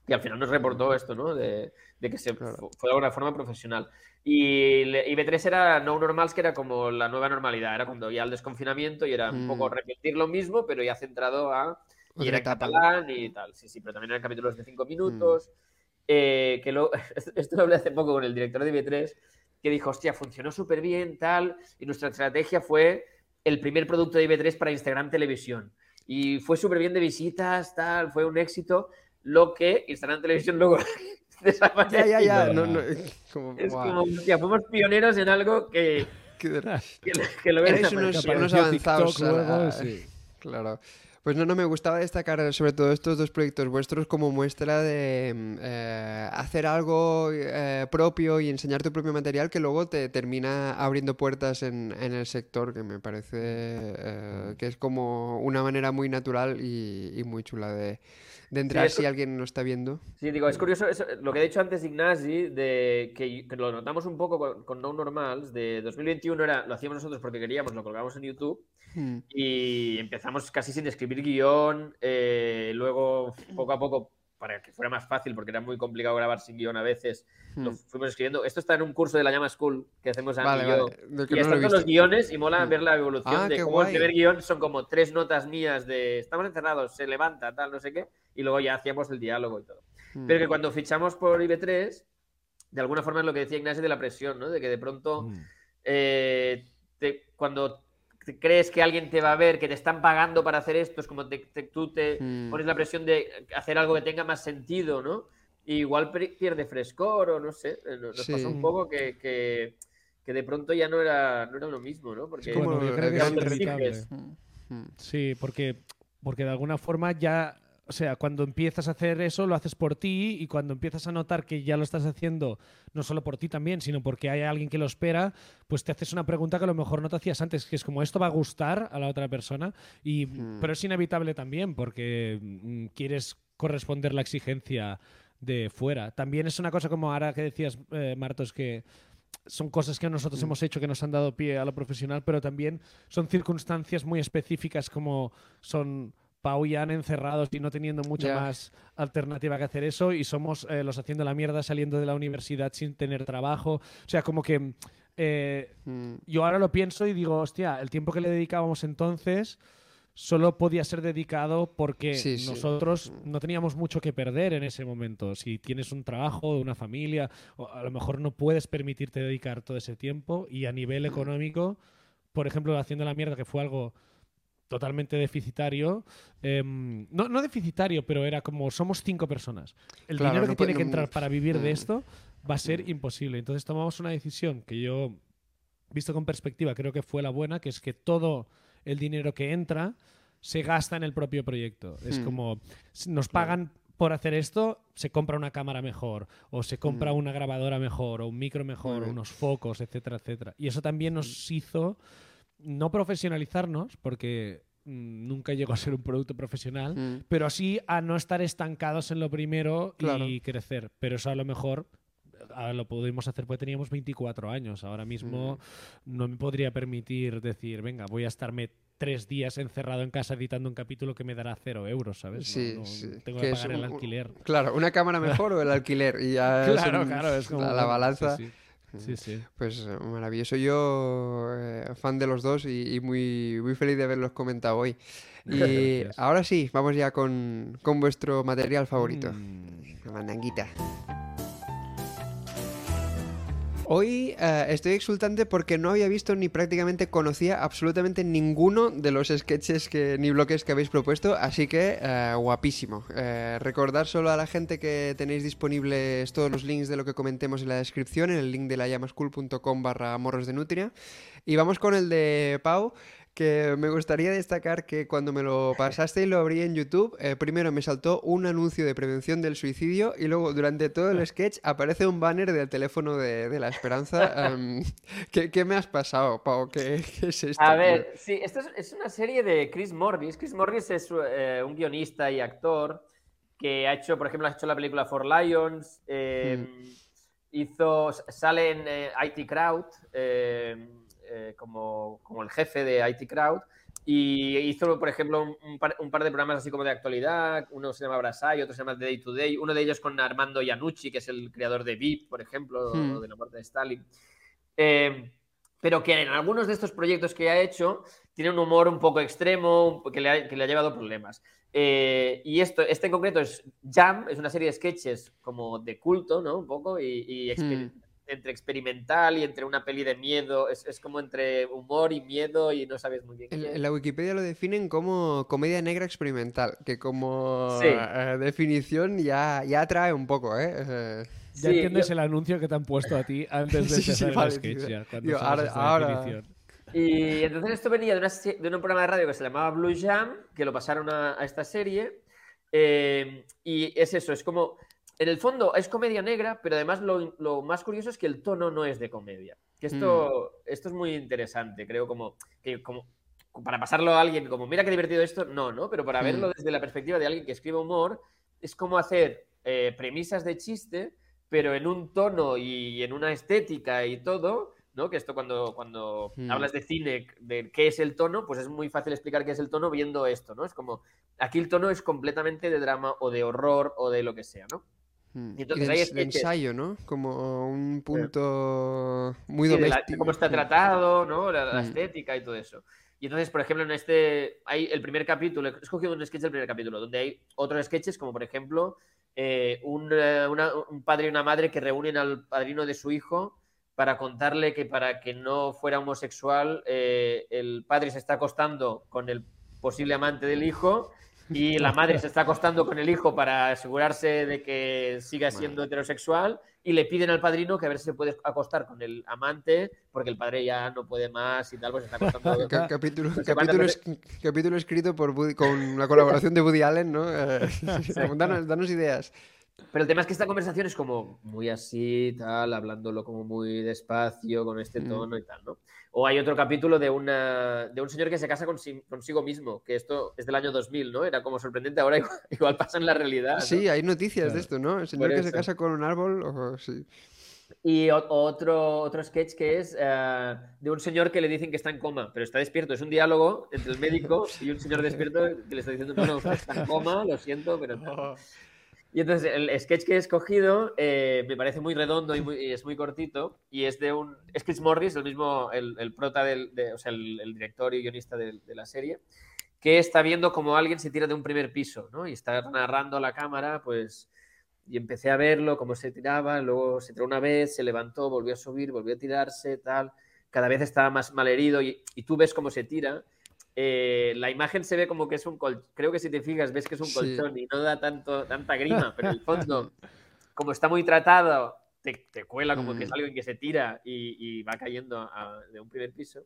C: Y al final nos reportó esto, ¿no? De, de que se
B: Claro.
C: fu- fue de alguna forma profesional. Y le- IB3 era no normals, que era como la nueva normalidad. Era cuando ya el desconfinamiento y era un poco
B: Mm.
C: repetir lo mismo, pero ya centrado a Y era catalán y tal, sí, sí, pero también eran capítulos de cinco minutos. eh, que lo, esto lo hablé hace poco con el director de IB3, que dijo, hostia, funcionó súper bien, tal, y nuestra estrategia fue el primer producto de IB3 para Instagram Televisión. Y fue súper bien de visitas, tal, fue un éxito, lo que Instagram Televisión luego desapareció.
B: Ya, ya, ya. No, no, como,
C: Es
B: buah,
C: como, hostia, fuimos pioneros en algo que,
B: qué de-
C: que, que lo desaparecer.
B: unos,
D: Que
B: unos avanzados.
D: TikTok
B: a la-
D: luego, sí.
B: Claro. Pues no, no, me gustaba destacar sobre todo estos dos proyectos vuestros como muestra de mm, eh, hacer algo eh, propio y enseñar tu propio material que luego te termina abriendo puertas en, en el sector, que me parece eh, que es como una manera muy natural y, y muy chula de, de entrar
C: eso-
B: si alguien no está viendo.
C: Sí, digo, es curioso eso- lo que ha dicho antes Ignasi, de que, que lo notamos un poco con, con No Normals, de 2021 era, lo hacíamos nosotros porque queríamos, lo colgamos en YouTube
B: Hmm.
C: y empezamos casi sin escribir guion, eh, luego poco a poco, para que fuera más fácil, porque era muy complicado grabar sin guion a veces, lo
B: Hmm.
C: fuimos escribiendo. Esto está en un curso de la Llama School que hacemos Andy
B: Vale,
C: y
B: vale. No lo
C: están todos los guiones y mola
B: Mm.
C: ver la evolución
B: Ah,
C: de cómo el
B: guay.
C: primer guion son como tres notas mías de estamos encerrados, se levanta, tal, no sé qué, y luego ya hacíamos el diálogo y todo.
B: Hmm.
C: Pero que cuando fichamos por IB3, de alguna forma es lo que decía Ignacio de la presión, ¿no? De que de pronto,
D: Mm.
C: eh, te- cuando crees que alguien te va a ver, que te están pagando para hacer esto, es como te- te- tú te
B: Hmm.
C: pones la presión de hacer algo que tenga más sentido, ¿no? Y igual pierde frescor o no sé. eh, Nos nos
B: Sí.
C: pasó un poco que, que, que de pronto ya no era, no era lo mismo, ¿no? Porque
B: Es como
D: Bueno, yo
B: el
D: creo que
B: gran
D: es.
B: Hmm.
D: Sí, porque, porque de alguna forma ya, o sea, cuando empiezas a hacer eso, lo haces por ti y cuando empiezas a notar que ya lo estás haciendo, no solo por ti también, sino porque hay alguien que lo espera, pues te haces una pregunta que a lo mejor no te hacías antes, que es como esto va a gustar a la otra persona, y,
B: Hmm.
D: pero es inevitable también porque mm, quieres corresponder la exigencia de fuera. También es una cosa como ahora que decías, eh, Martos, que son cosas que nosotros
B: Mm.
D: hemos hecho que nos han dado pie a lo profesional, pero también son circunstancias muy específicas como son Pau y Anne encerrados y no teniendo mucha más alternativa que hacer eso y somos eh, los haciendo la mierda saliendo de la universidad sin tener trabajo. O sea, como que eh,
B: Hmm.
D: yo ahora lo pienso y digo, hostia, el tiempo que le dedicábamos entonces solo podía ser dedicado porque
B: Sí, sí.
D: nosotros no teníamos mucho que perder en ese momento. Si tienes un trabajo, una familia, a lo mejor no puedes permitirte dedicar todo ese tiempo y a nivel económico, por ejemplo, haciendo la mierda, que fue algo totalmente deficitario, em, no, no deficitario, pero era como somos cinco personas. El
B: Claro,
D: dinero
B: no
D: que tiene que entrar para vivir de
B: Mm.
D: esto va a ser imposible. Entonces tomamos una decisión que yo, visto con perspectiva, creo que fue la buena, que es que todo el dinero que entra se gasta en el propio proyecto. Es
B: Hmm.
D: como, nos pagan por hacer esto, se compra una cámara mejor, o se compra
B: Mm.
D: una grabadora mejor, o un micro mejor, o unos focos, etcétera, etcétera. Y eso también nos hizo no profesionalizarnos, porque mm, nunca llegó a ser un producto profesional,
B: Hmm.
D: pero sí a no estar estancados en lo primero
B: Claro.
D: y crecer. Pero eso a lo mejor lo pudimos hacer porque teníamos 24 años. Ahora mismo
B: Mm.
D: no me podría permitir decir, venga, voy a estarme tres días encerrado en casa editando un capítulo que me dará cero euros, ¿sabes?
B: Sí,
D: no
B: sí.
D: Tengo
B: Que
D: que
B: es
D: pagar el
B: un-
D: alquiler.
B: Claro, ¿una cámara mejor o el alquiler? Y ya
D: Claro,
B: son-
D: claro, es como
B: la, balanza.
D: Sí, sí. Sí.
B: Pues eh, maravilloso. Yo, eh, fan de los dos y, y muy, muy feliz de haberlos comentado hoy. Y
D: Gracias.
B: ahora sí, vamos ya con, con vuestro material favorito.
D: Mm.
B: La mandanguita. Hoy eh, estoy exultante porque no había visto ni prácticamente conocía absolutamente ninguno de los sketches ni bloques que habéis propuesto, así que eh, guapísimo. Eh, recordar solo a la gente que tenéis disponibles todos los links de lo que comentemos en la descripción, en el link de la llamaschool.com barra morros de nutria. Y vamos con el de Pau, que me gustaría destacar que cuando me lo pasaste y lo abrí en YouTube, eh, primero me saltó un anuncio de prevención del suicidio y luego durante todo el sketch aparece un banner del teléfono de, de la esperanza. Em, ¿qué, qué me has pasado, Pau? ¿Qué, qué es esto?
C: A
B: tío?
C: ver, sí, esto es, es una serie de Chris Morris. Chris Morris es eh, un guionista y actor que ha hecho, por ejemplo, ha hecho la película For Lions, eh, hizo, sale en eh, IT Crowd eh, como, como el jefe de IT Crowd y hizo, por ejemplo, un, par, un par de programas así como de actualidad. Uno se llama Brasai, otro se llama The Day to Day. Uno de ellos con Armando Iannucci, que es el creador de VIP, por ejemplo,
B: Hmm.
C: de la muerte de Stalin. Eh, pero que en algunos de estos proyectos que ha hecho tiene un humor un poco extremo que le ha, que le ha llevado problemas. Eh, y esto, este en concreto es Jam, es una serie de sketches como de culto, ¿no? Un poco, y, y exper- entre experimental y entre una peli de miedo. Es, es como entre humor y miedo y no sabes muy bien qué
B: En,
C: es.
B: en la Wikipedia lo definen como comedia negra experimental, que como
C: Sí.
B: eh, definición ya, ya atrae un poco, ¿eh? Eh,
D: Ya
C: Sí,
D: entiendes
C: yo-
D: el anuncio que te han puesto a ti antes de
B: Sí, sí,
D: empezar el
B: vale,
D: sketch. ya, cuando
B: ahora-
D: esta
B: ahora-
D: definición.
C: Y entonces esto venía de, una de un programa de radio que se llamaba Blue Jam, que lo pasaron a, a esta serie. eh, y es eso, es como, en el fondo es comedia negra, pero además lo, lo más curioso es que el tono no es de comedia. Que esto, esto es muy interesante, creo, como, que como para pasarlo a alguien como, mira qué divertido esto, no, ¿no? Pero para
B: Mm.
C: verlo desde la perspectiva de alguien que escribe humor, es como hacer eh, premisas de chiste, pero en un tono y en una estética y todo, ¿no? Que esto cuando, cuando
B: Mm.
C: hablas de cine, de qué es el tono, pues es muy fácil explicar qué es el tono viendo esto, ¿no? Es como, aquí el tono es completamente de drama o de horror o de lo que sea, ¿no?
B: Mm.
C: Y entonces
B: de,
C: hay
B: de ensayo, ¿no? Como un punto muy
C: de la-
B: doméstico.
C: cómo está tratado, ¿no? La, la
B: Mm.
C: estética y todo eso. Y entonces, por ejemplo, en este, hay el primer capítulo, he escogido un sketch del primer capítulo, donde hay otros sketches, como por ejemplo, eh, un, eh, una- un padre y una madre que reúnen al padrino de su hijo para contarle que para que no fuera homosexual, eh, el padre se está acostando con el posible amante del hijo y la madre se está acostando con el hijo para asegurarse de que siga siendo heterosexual y le piden al padrino que a ver si se puede acostar con el amante porque el padre ya no puede más y tal, pues se está acostando.
B: Ca- capítulo,
C: No sé
B: capítulo, es- capítulo escrito por Woody- con la colaboración de Woody Allen, ¿no? Eh, danos, danos ideas.
C: Pero el tema es que esta conversación es como muy así, tal, hablándolo como muy despacio, con este
B: Mm.
C: tono y tal, ¿no? O hay otro capítulo de, una, de un señor que se casa consi- consigo mismo, que esto es del año 2000, ¿no? Era como sorprendente, ahora igual, igual pasa en la realidad. ¿no?
B: Sí, hay noticias de
D: Claro.
B: esto, ¿no? El señor que se casa con un árbol, o- sí.
C: Y otro, otro sketch que es eh, de un señor que le dicen que está en coma, pero está despierto. Es un diálogo entre el médico y un señor despierto que le está diciendo, no, no, está en coma, lo siento, pero... tal". Y entonces el sketch que he escogido eh, me parece muy redondo y, es muy cortito y es de un... Es Chris Morris, el mismo, el, prota, del, de- o sea, el, director y guionista de, la serie, que está viendo como alguien se tira de un primer piso, ¿no? Y está narrando a la cámara, pues... Y empecé a verlo, cómo se tiraba, luego se tiró una vez, se levantó, volvió a subir, volvió a tirarse, tal. Cada vez estaba más malherido y, y tú ves cómo se tira. Eh, la imagen se ve como que es un colchón. Creo que si te fijas, ves que es un
B: Sí.
C: colchón y no da tanto, tanta grima, pero en el fondo, como está muy tratado, te, te cuela como que es
B: Mm.
C: alguien que se tira y, y va cayendo a- de un primer piso.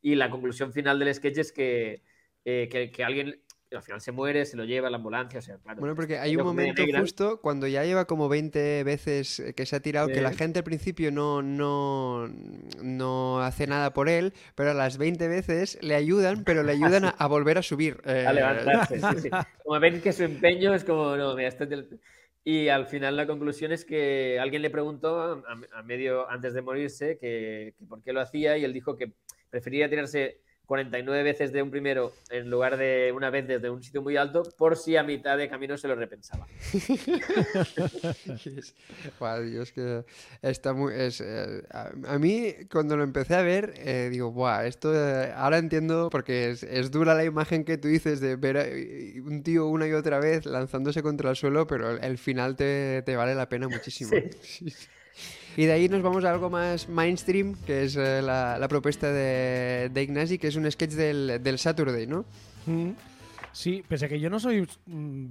C: Y la conclusión final del sketch es que, eh, que, que alguien al final se muere, se lo lleva a la ambulancia. O sea, claro,
B: Bueno, porque hay un momento justo cuando ya lleva como 20 veces que se ha tirado, que la gente al principio no, no, no hace nada por él, pero a las 20 veces le ayudan, pero le ayudan a, a volver a subir. eh,
C: a levantarse. sí, sí. Como ven que su empeño es como, no, mira, esto es del- Y al final la conclusión es que alguien le preguntó a, a medio antes de morirse que, que por qué lo hacía y él dijo que prefería tirarse 49 veces de un primero en lugar de una vez desde un sitio muy alto por si a mitad de camino se lo repensaba.
B: Es- Buah, Dios, que está muy... es, eh, a, a mí, cuando lo empecé a ver, eh, digo, Buah, esto eh, ahora entiendo, porque es, es dura la imagen que tú dices de ver a un tío una y otra vez lanzándose contra el suelo, pero el, el final te, te vale la pena muchísimo. Sí. Y de ahí nos vamos a algo más mainstream, que es eh, la, la propuesta de, de Ignasi, que es un sketch del, del Saturday, ¿no?
D: Mm. Sí, pese a que yo no soy mm,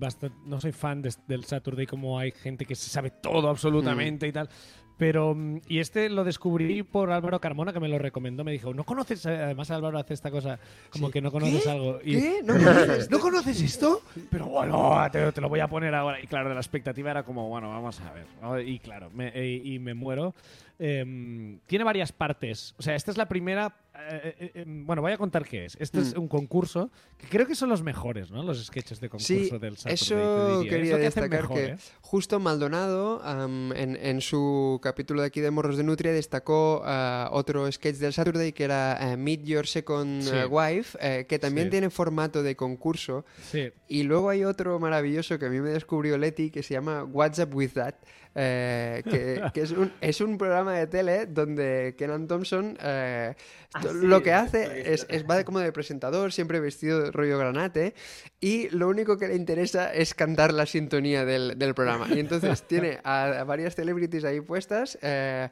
D: no soy fan de- del Saturday como hay gente que se sabe todo absolutamente y tal. Pero, mm, y este lo descubrí por Álvaro Carmona, que me lo recomendó. Me dijo, ¿no conoces? eh, Además, Álvaro hace esta cosa como
B: Sí.
D: que no conoces
B: ¿Qué?
D: algo. Y,
B: ¿Qué? ¿No conoces?
D: ¿No conoces esto? Pero bueno, te, te lo voy a poner ahora. Y claro, la expectativa era como, bueno, vamos a ver. Y claro, me, eh, y me muero. Em, tiene varias partes. O sea, esta es la primera. eh, eh, eh, bueno, voy a contar qué es. Este es
B: Mm.
D: un concurso que creo que son los mejores, ¿no? Los sketches de concurso
B: Sí,
D: del Saturday. te
B: eso
D: diría.
B: quería
D: Es lo que
B: destacar
D: mejor,
B: que
D: ¿eh?
B: justo Maldonado, am, en, en su capítulo de aquí de Morros de Nutria, destacó ah, otro sketch del Saturday que era eh, Meet Your Second
D: Sí.
B: eh, Wife, eh, que también
D: Sí.
B: tiene formato de concurso.
D: Sí.
B: Y luego hay otro maravilloso que a mí me descubrió Leti que se llama What's Up With That, eh, que, que es, un, es un programa de tele donde Kenan Thompson eh,
C: Ah, sí,
B: lo que hace es, es va de- como de presentador, siempre vestido de rollo granate, y lo único que le interesa es cantar la sintonía del, del programa. Y entonces tiene a, a varias celebrities ahí puestas. eh,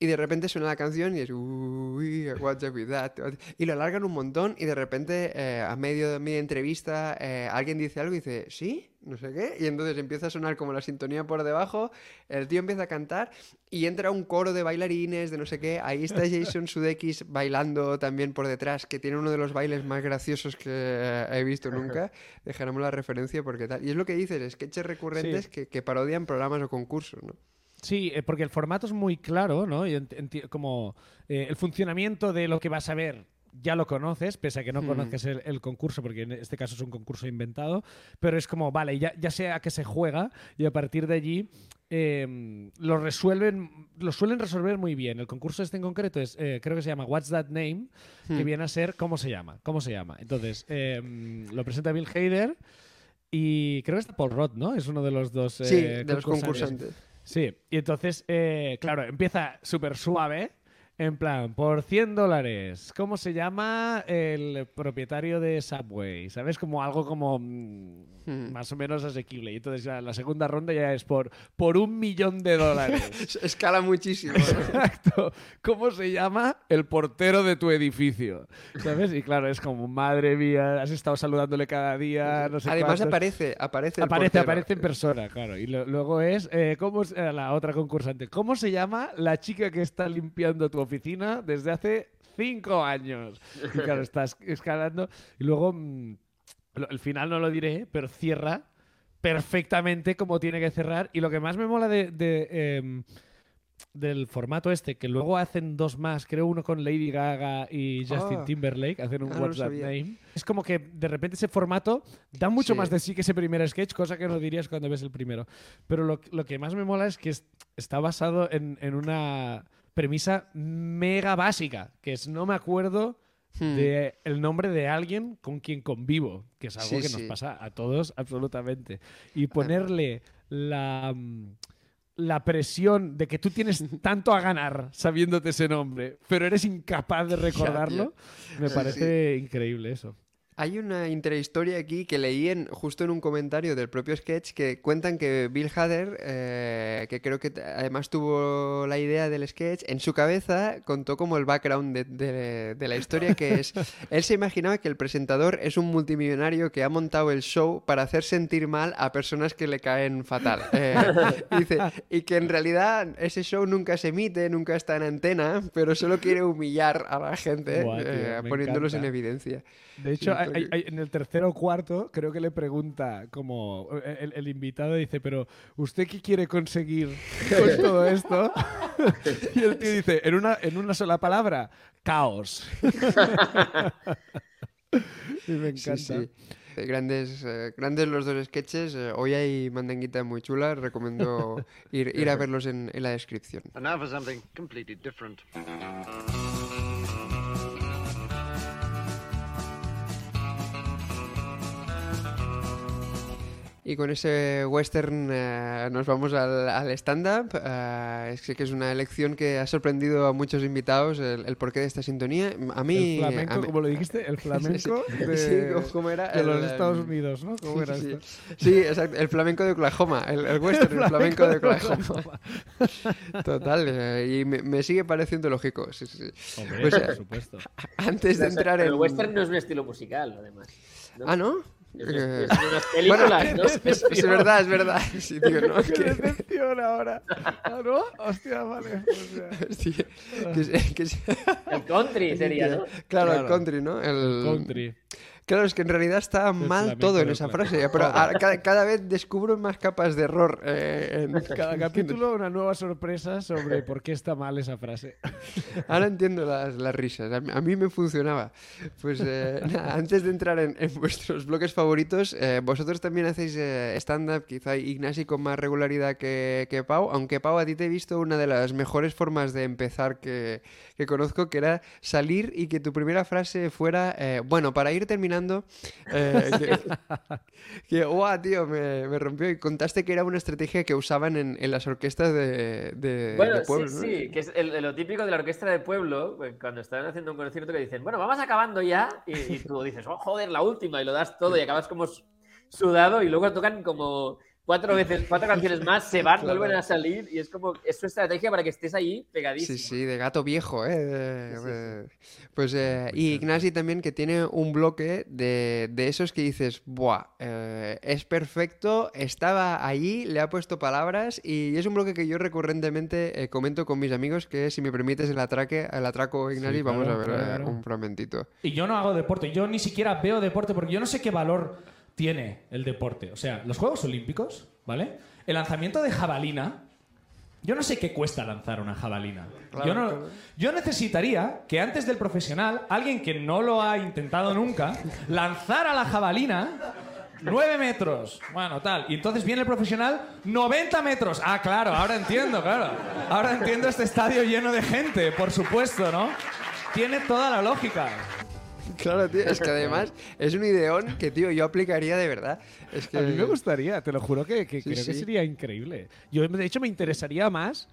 B: y de repente suena la canción y es uy, what's up with that? Y lo alargan un montón y de repente eh, a medio de media entrevista eh, alguien dice algo y dice, ¿sí? No sé qué. Y entonces empieza a sonar como la sintonía por debajo, el tío empieza a cantar y entra un coro de bailarines, de no sé qué. Ahí está Jason Sudeikis bailando también por detrás, que tiene uno de los bailes más graciosos que eh, he visto nunca. Dejaremos la referencia porque tal. Y es lo que dices, sketches recurrentes
D: Sí.
B: que, que parodian programas o concursos, ¿no?
D: Sí, eh, porque el formato es muy claro, ¿no? Y como eh, el funcionamiento de lo que vas a ver ya lo conoces, pese a que no
B: Hmm.
D: conozcas el, el concurso, porque en este caso es un concurso inventado, pero es como, vale, ya, ya sé a qué se juega y a partir de allí eh, lo resuelven, lo suelen resolver muy bien. El concurso este en concreto es, eh, creo que se llama What's That Name, que
B: Hmm.
D: viene a ser ¿Cómo se llama? ¿Cómo se llama? Entonces, eh, lo presenta Bill Hader y creo que está Paul Roth, ¿no? Es uno de los dos
B: Sí,
D: eh,
B: de los concursantes.
D: Sí, y entonces, eh, claro, empieza súper suave, en plan, por 100 dólares, ¿cómo se llama el propietario de Subway? ¿Sabes? Como algo como mm,
B: Hmm.
D: más o menos asequible. Y entonces ya la segunda ronda ya es por, por un millón de dólares.
B: Escala muchísimo. ¿no?
D: Exacto. ¿Cómo se llama el portero de tu edificio? ¿Sabes? Y claro, es como, madre mía, has estado saludándole cada día, no sé
B: Además
D: cuántos.
B: aparece, aparece el
D: Aparece,
B: portero.
D: aparece en persona, claro. Y lo- luego es, eh, ¿cómo es eh, la otra concursante? ¿Cómo se llama la chica que está limpiando tu oficina desde hace cinco años? Y claro, estás escalando. Y luego, mm, el final no lo diré, pero cierra perfectamente como tiene que cerrar. Y lo que más me mola de... de, em, del formato este, que luego hacen dos más, creo uno con Lady Gaga y Justin
B: Ah.
D: Timberlake, hacen un
B: no lo
D: What's That
B: sabía.
D: Name. Es como que de repente ese formato da mucho
B: Sí.
D: más de sí que ese primer sketch, cosa que no dirías cuando ves el primero. Pero lo, lo que más me mola es que es- está basado en, en una premisa mega básica, que es no me acuerdo
B: Hmm.
D: de el nombre de alguien con quien convivo, que es algo
B: Sí,
D: que
B: sí.
D: Nos pasa a todos absolutamente. Y ponerle la, mm, la presión de que tú tienes tanto a ganar sabiéndote ese nombre, pero eres incapaz de recordarlo, me
B: Sí,
D: parece increíble eso.
B: Hay una intrahistoria aquí que leí en, justo en un comentario del propio sketch que cuentan que Bill Hader, eh, que creo que además tuvo la idea del sketch, en su cabeza contó como el background de, de- de la historia, que es, él se imaginaba que el presentador es un multimillonario que ha montado el show para hacer sentir mal a personas que le caen fatal. Eh, dice, y que en realidad ese show nunca se emite, nunca está en antena, pero solo quiere humillar a la gente
D: Buah, tío,
B: eh, poniéndolos en
D: encanta.
B: evidencia.
D: De hecho, hay- hay- en el tercero o cuarto, creo que le pregunta como eh, el, el invitado dice, pero ¿usted qué quiere conseguir con todo esto? y el tío dice, en una, en una sola palabra, caos. y me encanta.
B: Sí, sí. Grandes, eh, grandes los dos sketches. eh, hoy hay mandanguita muy chula. Recomiendo ir, ir a verlos en, en la descripción.
H: And now for something completely different.
B: Y con ese western eh, nos vamos al, al stand-up. Eh, es que es una elección que ha sorprendido a muchos invitados el, el porqué de esta sintonía. A mí...
D: el flamenco,
B: a mí-
D: como lo dijiste, el flamenco
B: Sí,
D: de,
B: sí, ¿cómo- cómo era?
D: de los
B: El,
D: Estados Unidos, ¿no? ¿Cómo era
B: sí,
D: esto?
B: sí, exacto. El flamenco de Oklahoma. El, el western, el flamenco de Oklahoma. Total. eh, y me, me sigue pareciendo lógico. sí, sí, sí.
D: Hombre,
B: Pues,
D: por supuesto.
B: Antes de entrar
C: el
B: en...
C: western no es un estilo musical, además. ¿no?
B: Ah, ¿no?
C: Es,
B: Eh,
C: es de unas películas, ¿no?
B: Es, es verdad, es verdad. Sí, tío, no,
D: Qué
B: que,
D: decepción ahora. ¿Ah, no? Hostia, vale. o sea.
B: sí, que, se- que se-
C: El country sería, ¿no?
B: claro, el
D: Claro.
B: country, ¿no? El,
D: Country.
B: Claro, es que en realidad está mal todo en esa frase, pero ahora cada, cada vez descubro más capas de error. eh, en
D: Cada capítulo una nueva sorpresa sobre por qué está mal esa frase.
B: Ahora entiendo las, las risas. A mí, a mí me funcionaba. Pues eh, nada, antes de entrar en, en vuestros bloques favoritos, eh, vosotros también hacéis eh, stand-up, quizá Ignasi con más regularidad que, que Pau, aunque Pau, a ti te he visto una de las mejores formas de empezar que, que conozco, que era salir y que tu primera frase fuera, eh, bueno, para ir terminando, eh, que, guau, tío, me, me rompió y contaste que era una estrategia que usaban en, en las orquestas de, de,
C: Bueno,
B: de pueblo,
C: sí,
B: ¿no?
C: sí, que es el- lo típico de la orquesta de pueblo, pues, cuando están haciendo un concierto que dicen, bueno, vamos acabando ya, y, y tú dices, oh, joder, la última, y lo das todo y acabas como sudado, y luego tocan como cuatro veces, cuatro canciones más, se van,
B: Claro.
C: vuelven a salir, y es como, es su estrategia para que estés ahí pegadísimo.
B: Sí, sí, de gato viejo, ¿eh? De-
C: Sí, sí,
B: Pues, eh, y Ignasi también que tiene un bloque de, de esos que dices, buah, eh, es perfecto, estaba allí, le ha puesto palabras y es un bloque que yo recurrentemente eh, comento con mis amigos que si me permites el, atraque, el atraco, Ignasi, vamos
D: claro,
B: a ver
D: claro,
B: eh,
D: claro.
B: un fragmentito.
I: Y yo no hago deporte, yo ni siquiera veo deporte porque yo no sé qué valor tiene el deporte. O sea, los Juegos Olímpicos, ¿vale? El lanzamiento de jabalina, yo no sé qué cuesta lanzar una jabalina. yo, no- yo necesitaría que antes del profesional, alguien que no lo ha intentado nunca, lanzara la jabalina 9 metros. Bueno, tal. Y entonces viene el profesional, 90 metros. Ah, claro, ahora entiendo, claro. Ahora entiendo este estadio lleno de gente, por supuesto, ¿no? Tiene toda la lógica.
B: Claro, tío, es que además es un ideón que, tío, yo aplicaría de verdad. Es que...
D: A mí me gustaría, te lo juro que, que
B: Sí,
D: creo que sería increíble. Yo, de hecho, me interesaría más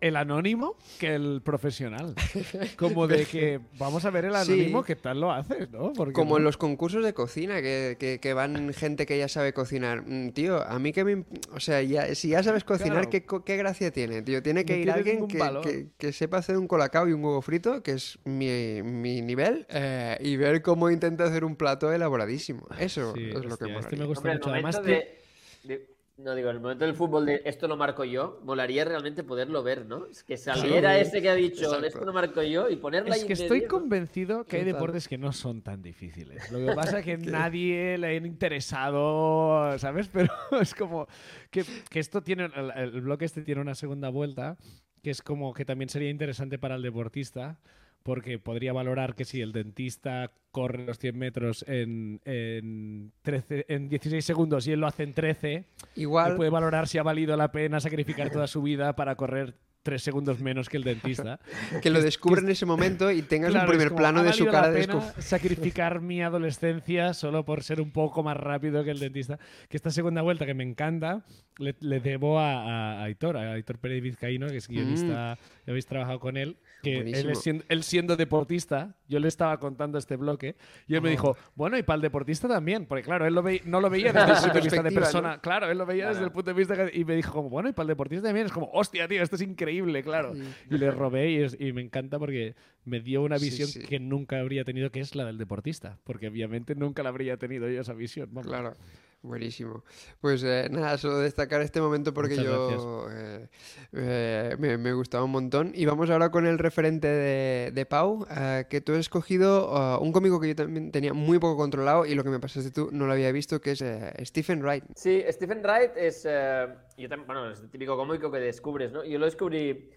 D: el anónimo que el profesional. Como de que vamos a ver el
B: Sí.
D: anónimo qué tal lo hace, ¿no? Porque
B: Como en los concursos de cocina, que, que- que van gente que ya sabe cocinar. Mm, Tío, a mí que me... O sea, ya, si ya sabes cocinar,
D: Claro.
B: ¿qué, qué gracia tiene, tío? Tiene que
D: No
B: ir alguien que, que- que sepa hacer un colacao y un huevo frito, que es mi, mi nivel, eh, y ver cómo intenta hacer un plato elaboradísimo. Eso
D: Sí,
B: es lo que
D: hostia, este me gusta
C: Hombre,
D: mucho. Además,
C: de, de- No, digo, el momento del fútbol de esto lo marco yo, molaría realmente poderlo ver, ¿no? Es que saliera
B: Sí,
C: ese que ha dicho,
B: exacto.
C: esto lo marco yo, y ponerla
D: Es
C: ahí
D: que
C: en
D: estoy
C: medio, ¿no?
D: convencido que hay deportes que no son tan difíciles. Lo que pasa es que nadie le ha interesado, ¿sabes? Pero es como que, que esto tiene, el, el bloque este tiene una segunda vuelta, que es como que también sería interesante para el deportista, porque podría valorar que si el dentista corre los 100 metros en, en, 13, en 16 segundos y él lo hace en 13, él
B: Igual,
D: puede valorar si ha valido la pena sacrificar toda su vida para correr 3 segundos menos que el dentista.
B: que lo descubre en ese momento y tengas
D: Claro,
B: un primer
D: como,
B: plano
D: ¿ha
B: de su
D: valido la
B: cara de
D: pena sacrificar mi adolescencia solo por ser un poco más rápido que el dentista. Que esta segunda vuelta que me encanta le, le debo a, a Aitor, a Aitor Pérez Vizcaíno, que es guionista, y habéis trabajado con él. Que él, siendo, él siendo deportista, yo le estaba contando este bloque y él me dijo, bueno, y para el deportista también, porque claro, él lo ve- no lo veía desde el punto de vista de persona,
B: ¿no?
D: claro, él lo veía desde el punto de vista que- y me dijo como, bueno, y para el deportista también, es como, hostia, tío, esto es increíble, claro. Y le robé y, es- y me encanta porque me dio una
B: Sí,
D: visión
B: sí.
D: que nunca habría tenido, que es la del deportista, porque obviamente nunca la habría tenido yo esa visión. vamos.
B: Claro, buenísimo. Pues eh, nada, solo destacar este momento porque
D: Muchas
B: yo eh, eh, me, me gustaba un montón. Y vamos ahora con el referente de, de Pau, eh, que tú has escogido un cómico que yo también tenía muy poco controlado y lo que me pasaste tú no lo había visto, que es eh, Stephen Wright.
C: Sí, Stephen Wright es, eh, yo también, bueno, es el típico cómico que descubres, ¿no? Yo lo descubrí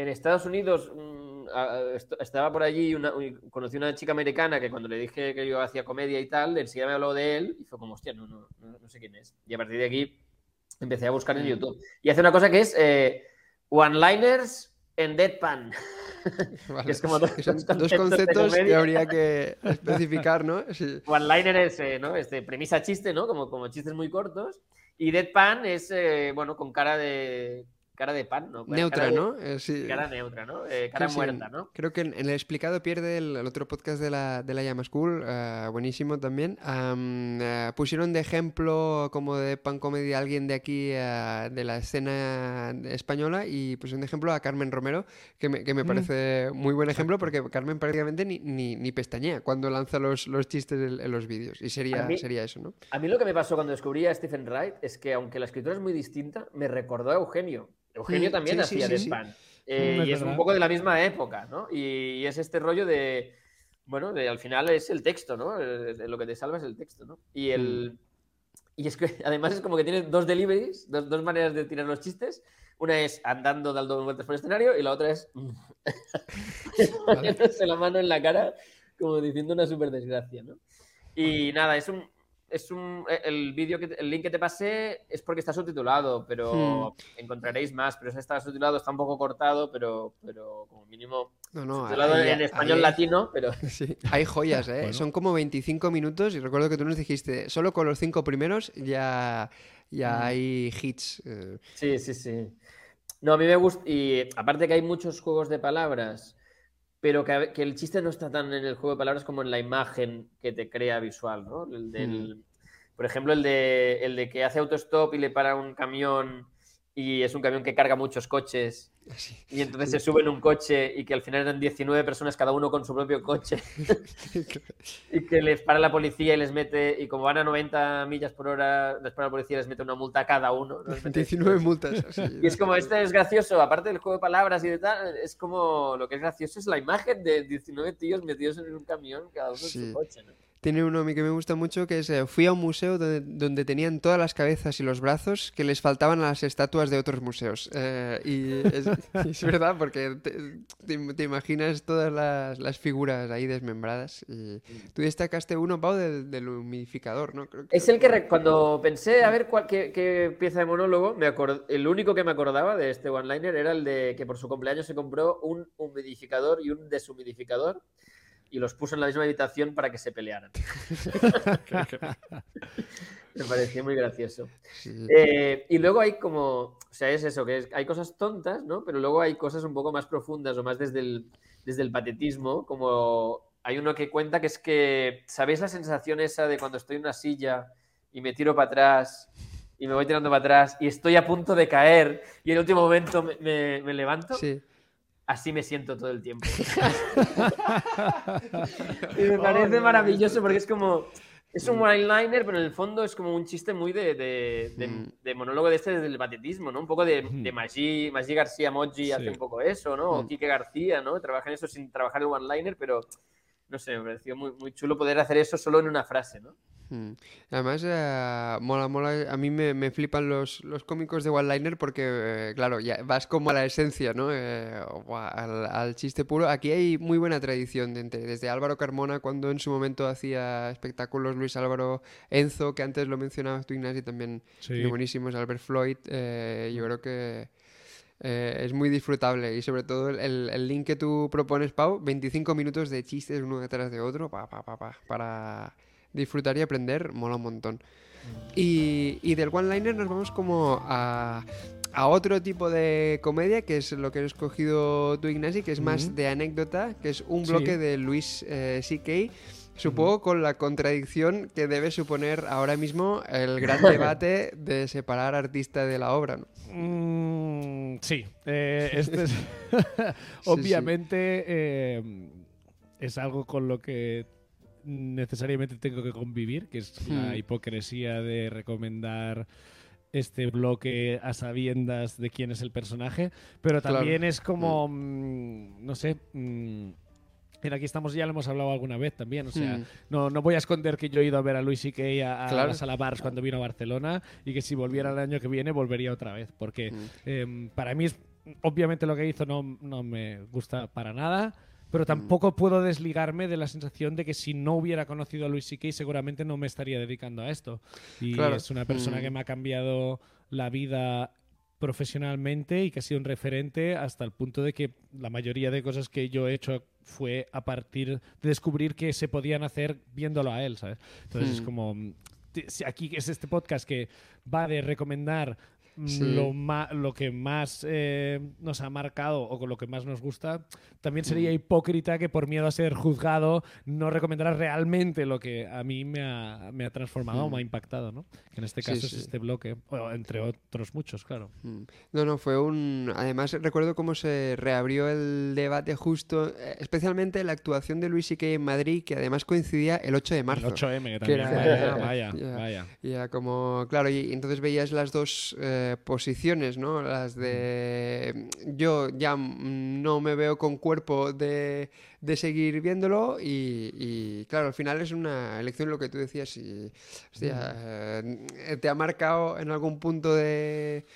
C: en Estados Unidos, mm, est- estaba por allí, una, y conocí una chica americana que cuando le dije que yo hacía comedia y tal, enseguida me habló de él y fue como, hostia, no, no, no, no sé quién es. Y a partir de aquí empecé a buscar en YouTube. Y hace una cosa que es eh, one-liners en deadpan.
B: Vale,
C: es como dos
B: dos
C: conceptos de
B: que habría que especificar, ¿no? Sí.
C: One-liner es, eh, ¿no? Este, premisa chiste, ¿no? Como, como chistes muy cortos. Y deadpan es, eh, bueno, con cara de... Cara de pan, ¿no? Cara
B: Neutra,
C: de-
B: ¿no? Eh, sí.
C: Cara neutra, ¿no? Eh, cara
B: Sí, sí,
C: muerta, ¿no?
B: Creo que en, en el explicado pierde el, el otro podcast de la, de la Llama School, eh, buenísimo también. am, pusieron de ejemplo como de pan comedy a alguien de aquí de la escena española y pusieron de ejemplo a Carmen Romero, que me, que me parece muy buen ejemplo porque Carmen prácticamente ni, ni, ni pestañea cuando lanza los, los chistes en, en los vídeos. Y sería,
C: mí-
B: sería eso, ¿no?
C: A mí lo que me pasó cuando descubrí a Stephen Wright es que aunque la escritura es muy distinta, me recordó a Eugenio. Eugenio
B: Mm,
C: también
B: sí,
C: hacía
B: sí.
C: deadpan. Eh,
D: Mm, es
C: y es un poco de la misma época, ¿no? Y, y es este rollo de, bueno, de- al final es el texto, ¿no? Eh, de lo que te salva es el texto, ¿no? Y el. Y es que además es como que tiene dos deliveries, dos, dos maneras de tirar los chistes. Una es andando dando vueltas por el escenario y la otra es poniéndose la mano en la cara como diciendo una super desgracia, ¿no? Y nada, es un es un eh, el vídeo que el link que te pasé es porque está subtitulado, pero encontraréis más, pero ese está subtitulado, está un poco cortado, pero pero como mínimo
B: No, no,
C: subtitulado en español latino, pero
B: Sí, hay joyas, ¿eh?
D: Bueno.
B: Son como 25 minutos y recuerdo que tú nos dijiste, solo con los cinco primeros ya, ya
C: Mm.
B: hay hits. eh,
C: Sí, sí, sí. No, a mí me gusta. Y aparte que hay muchos juegos de palabras, pero que, el chiste no está tan en el juego de palabras como en la imagen que te crea visual, ¿no? El del- Por ejemplo, el de, el de que hace autostop y le para un camión y es un camión que carga muchos coches
B: así.
C: y entonces se sube en un coche y que al final eran 19 personas cada uno con su propio coche y que les para la policía y les mete, y como van a 90 millas por hora, les para la policía y les mete una multa a cada uno. ¿no? Les mete
B: 19 multas. así.
C: y es como, este es gracioso, aparte del juego de palabras y de tal, es como, lo que es gracioso es la imagen de 19 tíos metidos en un camión, cada uno en
B: Sí.
C: su coche, ¿no?
B: Tiene uno a mí que me gusta mucho que es, eh, fui a un museo donde, donde tenían todas las cabezas y los brazos que les faltaban a las estatuas de otros museos. Eh, y es, es verdad, porque te, te- te imaginas todas las, las figuras ahí desmembradas. Y tú destacaste uno, Pau, del, del humidificador, ¿no? Creo que-
C: Es el que, cuando pensé a ver cuál, qué, qué pieza de monólogo, me el único que me acordaba de este one-liner era el de que por su cumpleaños se compró un humidificador y un deshumidificador y los puso en la misma habitación para que se pelearan. me pareció muy gracioso.
B: Sí.
C: Eh, y luego hay como, o sea, es eso, que es- hay cosas tontas, ¿no? Pero luego hay cosas un poco más profundas o más desde el, desde el patetismo, como hay uno que cuenta que es que, ¿sabéis la sensación esa de cuando estoy en una silla y me tiro para atrás y me voy tirando para atrás y estoy a punto de caer y en el último momento me, me- me levanto?
B: Sí.
C: Así me siento todo el tiempo. y me parece maravilloso porque es como. Es un one-liner, pero en el fondo es como un chiste muy de, de- de-
B: Mm.
C: de monólogo de este desde el patetismo, ¿no? Un poco de, de Maggi, Maggi García Moji
D: Sí.
C: hace un poco eso, ¿no? O
B: Mm.
C: Quique García, ¿no? Trabaja en eso sin trabajar el one-liner, pero no sé, me pareció muy, muy chulo poder hacer eso solo en una frase, ¿no?
B: Mm. Además, eh, mola, mola. A mí me, me flipan los, los cómicos de one-liner porque, eh, claro, ya vas como a la esencia, ¿no? Eh, al, al chiste puro. Aquí hay muy buena tradición, de desde Álvaro Carmona, cuando en su momento hacía espectáculos, Luis Álvaro Enzo, que antes lo mencionabas tú, Ignasi, también
D: Sí.
B: buenísimos, Albert Floyd. eh, yo creo que eh, es muy disfrutable y sobre todo el, el- el link que tú propones, Pau, 25 minutos de chistes uno detrás de otro, pa, pa, pa, pa, para disfrutar y aprender, mola un montón. Y, y del one-liner nos vamos como a, a otro tipo de comedia, que es lo que has escogido tú, Ignasi, que es más
D: Ujú.
B: de anécdota, que es un
D: Sí.
B: bloque de Luis eh, C.K., Supongo con la contradicción que debe suponer ahora mismo el gran debate de separar artista de la obra. ¿no?
D: Mm, sí, eh, este es-
B: sí.
D: obviamente eh, es algo con lo que necesariamente tengo que convivir, que es la
B: Hmm.
D: hipocresía de recomendar este bloque a sabiendas de quién es el personaje, pero
B: Claro.
D: también es como, mm, no sé, mm, en aquí estamos ya lo hemos hablado alguna vez también, o sea,
B: Hmm.
D: no, no voy a esconder que yo he ido a ver a Luis C.K. a, a
B: Claro.
D: la sala Bars cuando vino a Barcelona y que si volviera el año que viene volvería otra vez, porque
B: Mm.
D: em, para mí es, obviamente lo que hizo no, no me gusta para nada,
B: Mm.
D: Pero tampoco puedo desligarme de la sensación de que si no hubiera conocido a Luis C.K. seguramente no me estaría dedicando a esto. Y
B: Claro.
D: es una persona
B: Mm.
D: que me ha cambiado la vida profesionalmente y que ha sido un referente hasta el punto de que la mayoría de cosas que yo he hecho fue a partir de descubrir que se podían hacer viéndolo a él, ¿sabes? Entonces es
B: Hmm.
D: como mm, aquí es este podcast que va de recomendar mm,
B: Sí.
D: lo, ma- lo que más eh, nos ha marcado o con lo que más nos gusta, también sería hipócrita que por miedo a ser juzgado no recomendara realmente lo que a mí me ha, me ha transformado o
B: Mm.
D: me ha impactado, ¿no? Que en este caso es este bloque, o entre otros muchos, claro.
B: Mm. No, no, fue un... Además, recuerdo cómo se reabrió el debate justo, eh, especialmente la actuación de Luis C.K. en Madrid, que además coincidía el 8 de marzo.
D: El 8M, que
B: que
D: también
B: era-
D: fue- vaya,
B: Ya.
D: vaya.
B: Y era como, claro, y entonces veías las dos, eh, eh, posiciones, ¿no? Las de yo ya mm, no me veo con cuerpo de, de seguir viéndolo y, y, claro, al final es una elección lo que tú decías y hostia, eh, te ha marcado en algún punto de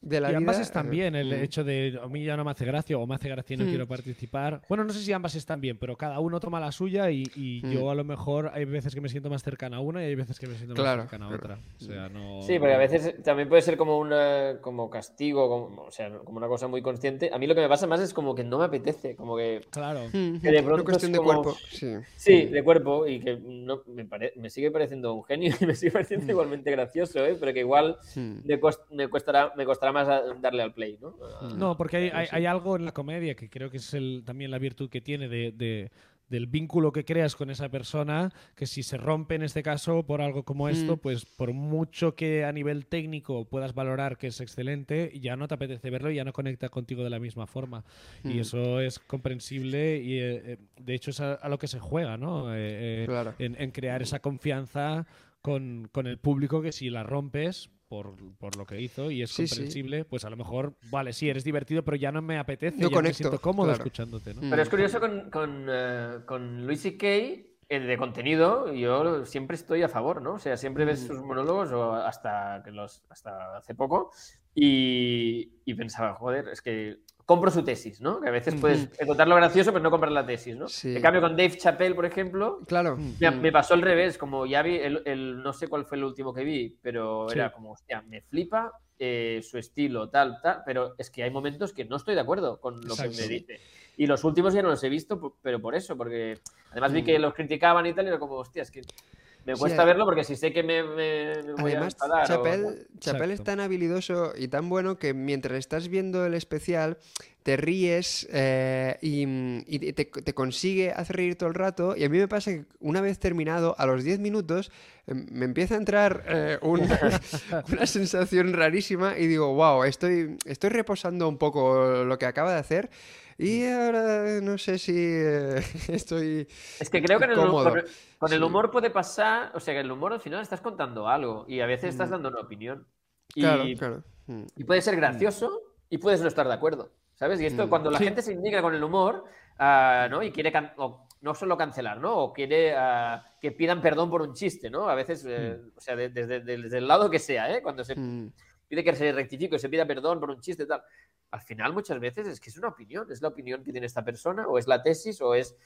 B: de la
D: y ambas
B: vida,
D: están
B: eh,
D: bien, el
B: mm.
D: hecho de a mí ya no me hace gracia o me hace gracia y no
B: Mm.
D: quiero participar. Bueno, no sé si ambas están bien, pero cada uno toma la suya y, y
B: Mm.
D: yo a lo mejor hay veces que me siento más cercana a una y hay veces que me siento
B: Claro,
D: más cercana a
B: claro.
D: otra. O sea, no...
C: Sí, porque a veces también puede ser como una como castigo, como, o sea, como una cosa muy consciente. A mí lo que me pasa más es como que no me apetece, como que
D: Claro.
B: Mm,
C: que de
B: una
C: pronto
B: cuestión
C: es
B: de cuerpo, sí.
C: Sí, de cuerpo y que no, me, pare- me sigue pareciendo un genio y me sigue pareciendo igualmente gracioso, ¿eh? pero que igual me, cos- me costará, me costará más a- darle al play, ¿no? A-
D: No, porque hay, algo en la comedia que creo que es el, también la virtud que tiene de, de- del vínculo que creas con esa persona, que si se rompe en este caso por algo como esto,
B: Mm.
D: pues por mucho que a nivel técnico puedas valorar que es excelente, ya no te apetece verlo y ya no conecta contigo de la misma forma. Y
B: Mm.
D: eso es comprensible y eh, eh, de hecho es a, a lo que se juega, ¿no? Eh, eh,
B: Claro.
D: en, en crear esa confianza con, con el público que si la rompes por, por lo que hizo y es
B: Sí, sí.
D: comprensible, pues a lo mejor, vale, sí, eres divertido, pero ya no me apetece,
B: No
D: ya me siento cómodo
B: claro.
D: escuchándote, ¿no?
B: Mm.
C: Pero es curioso con, con, eh, con Luis y Kay, de contenido, yo siempre estoy a favor, ¿no? O sea, siempre ves
B: Mm.
C: sus monólogos o hasta, que los, hasta hace poco y, y pensaba, joder, es que compro su tesis, ¿no? Que a veces puedes encontrar lo gracioso, pero no comprar la tesis, ¿no?
B: Sí.
C: En cambio, con Dave Chappelle, por ejemplo,
B: Claro.
C: me,
B: Mm.
C: me pasó al revés, como ya vi, el, el- no sé cuál fue el último que vi, pero
D: Sí.
C: era como, hostia, me flipa eh, su estilo, tal, tal, pero es que hay momentos que no estoy de acuerdo con lo
D: Exacto.
C: que me dice. Y los últimos ya no los he visto, pero por eso, porque además vi
B: Mm.
C: que los criticaban y tal, y era como, hostia, es que me cuesta
B: a-
C: verlo porque si sé que me, me- me voy a
B: Además,
C: enfadar. o-
B: Chapel, Chapel es tan habilidoso y tan bueno que mientras estás viendo el especial te ríes eh, y, y te, te consigue hacer reír todo el rato. Y a mí me pasa que una vez terminado, a los 10 minutos, em, me empieza a entrar eh, un- una sensación rarísima y digo, wow, estoy, estoy reposando un poco lo que acaba de hacer. Y ahora no sé si eh, estoy...
C: Es que creo que en el,
B: cómodo.
C: con, con el
B: Sí.
C: humor puede pasar, o sea, que el humor al final estás contando algo y a veces estás
B: Mm.
C: dando una opinión. Y,
B: Claro, claro. Mm.
C: y puede ser gracioso y puedes no estar de acuerdo, ¿sabes? Y esto
B: Mm.
C: cuando la
D: Sí.
C: gente se indigna con el humor, ah, ¿no? Y quiere can- o no solo cancelar, ¿no? O quiere ah, que pidan perdón por un chiste, ¿no? A veces, eh, o sea, de- desde, desde el lado que sea, ¿eh? Cuando se
B: Mm.
C: pide que se rectifique, se pida perdón por un chiste y tal. Al final, muchas veces es que es una opinión, es la opinión que tiene esta persona, o es la tesis, o es.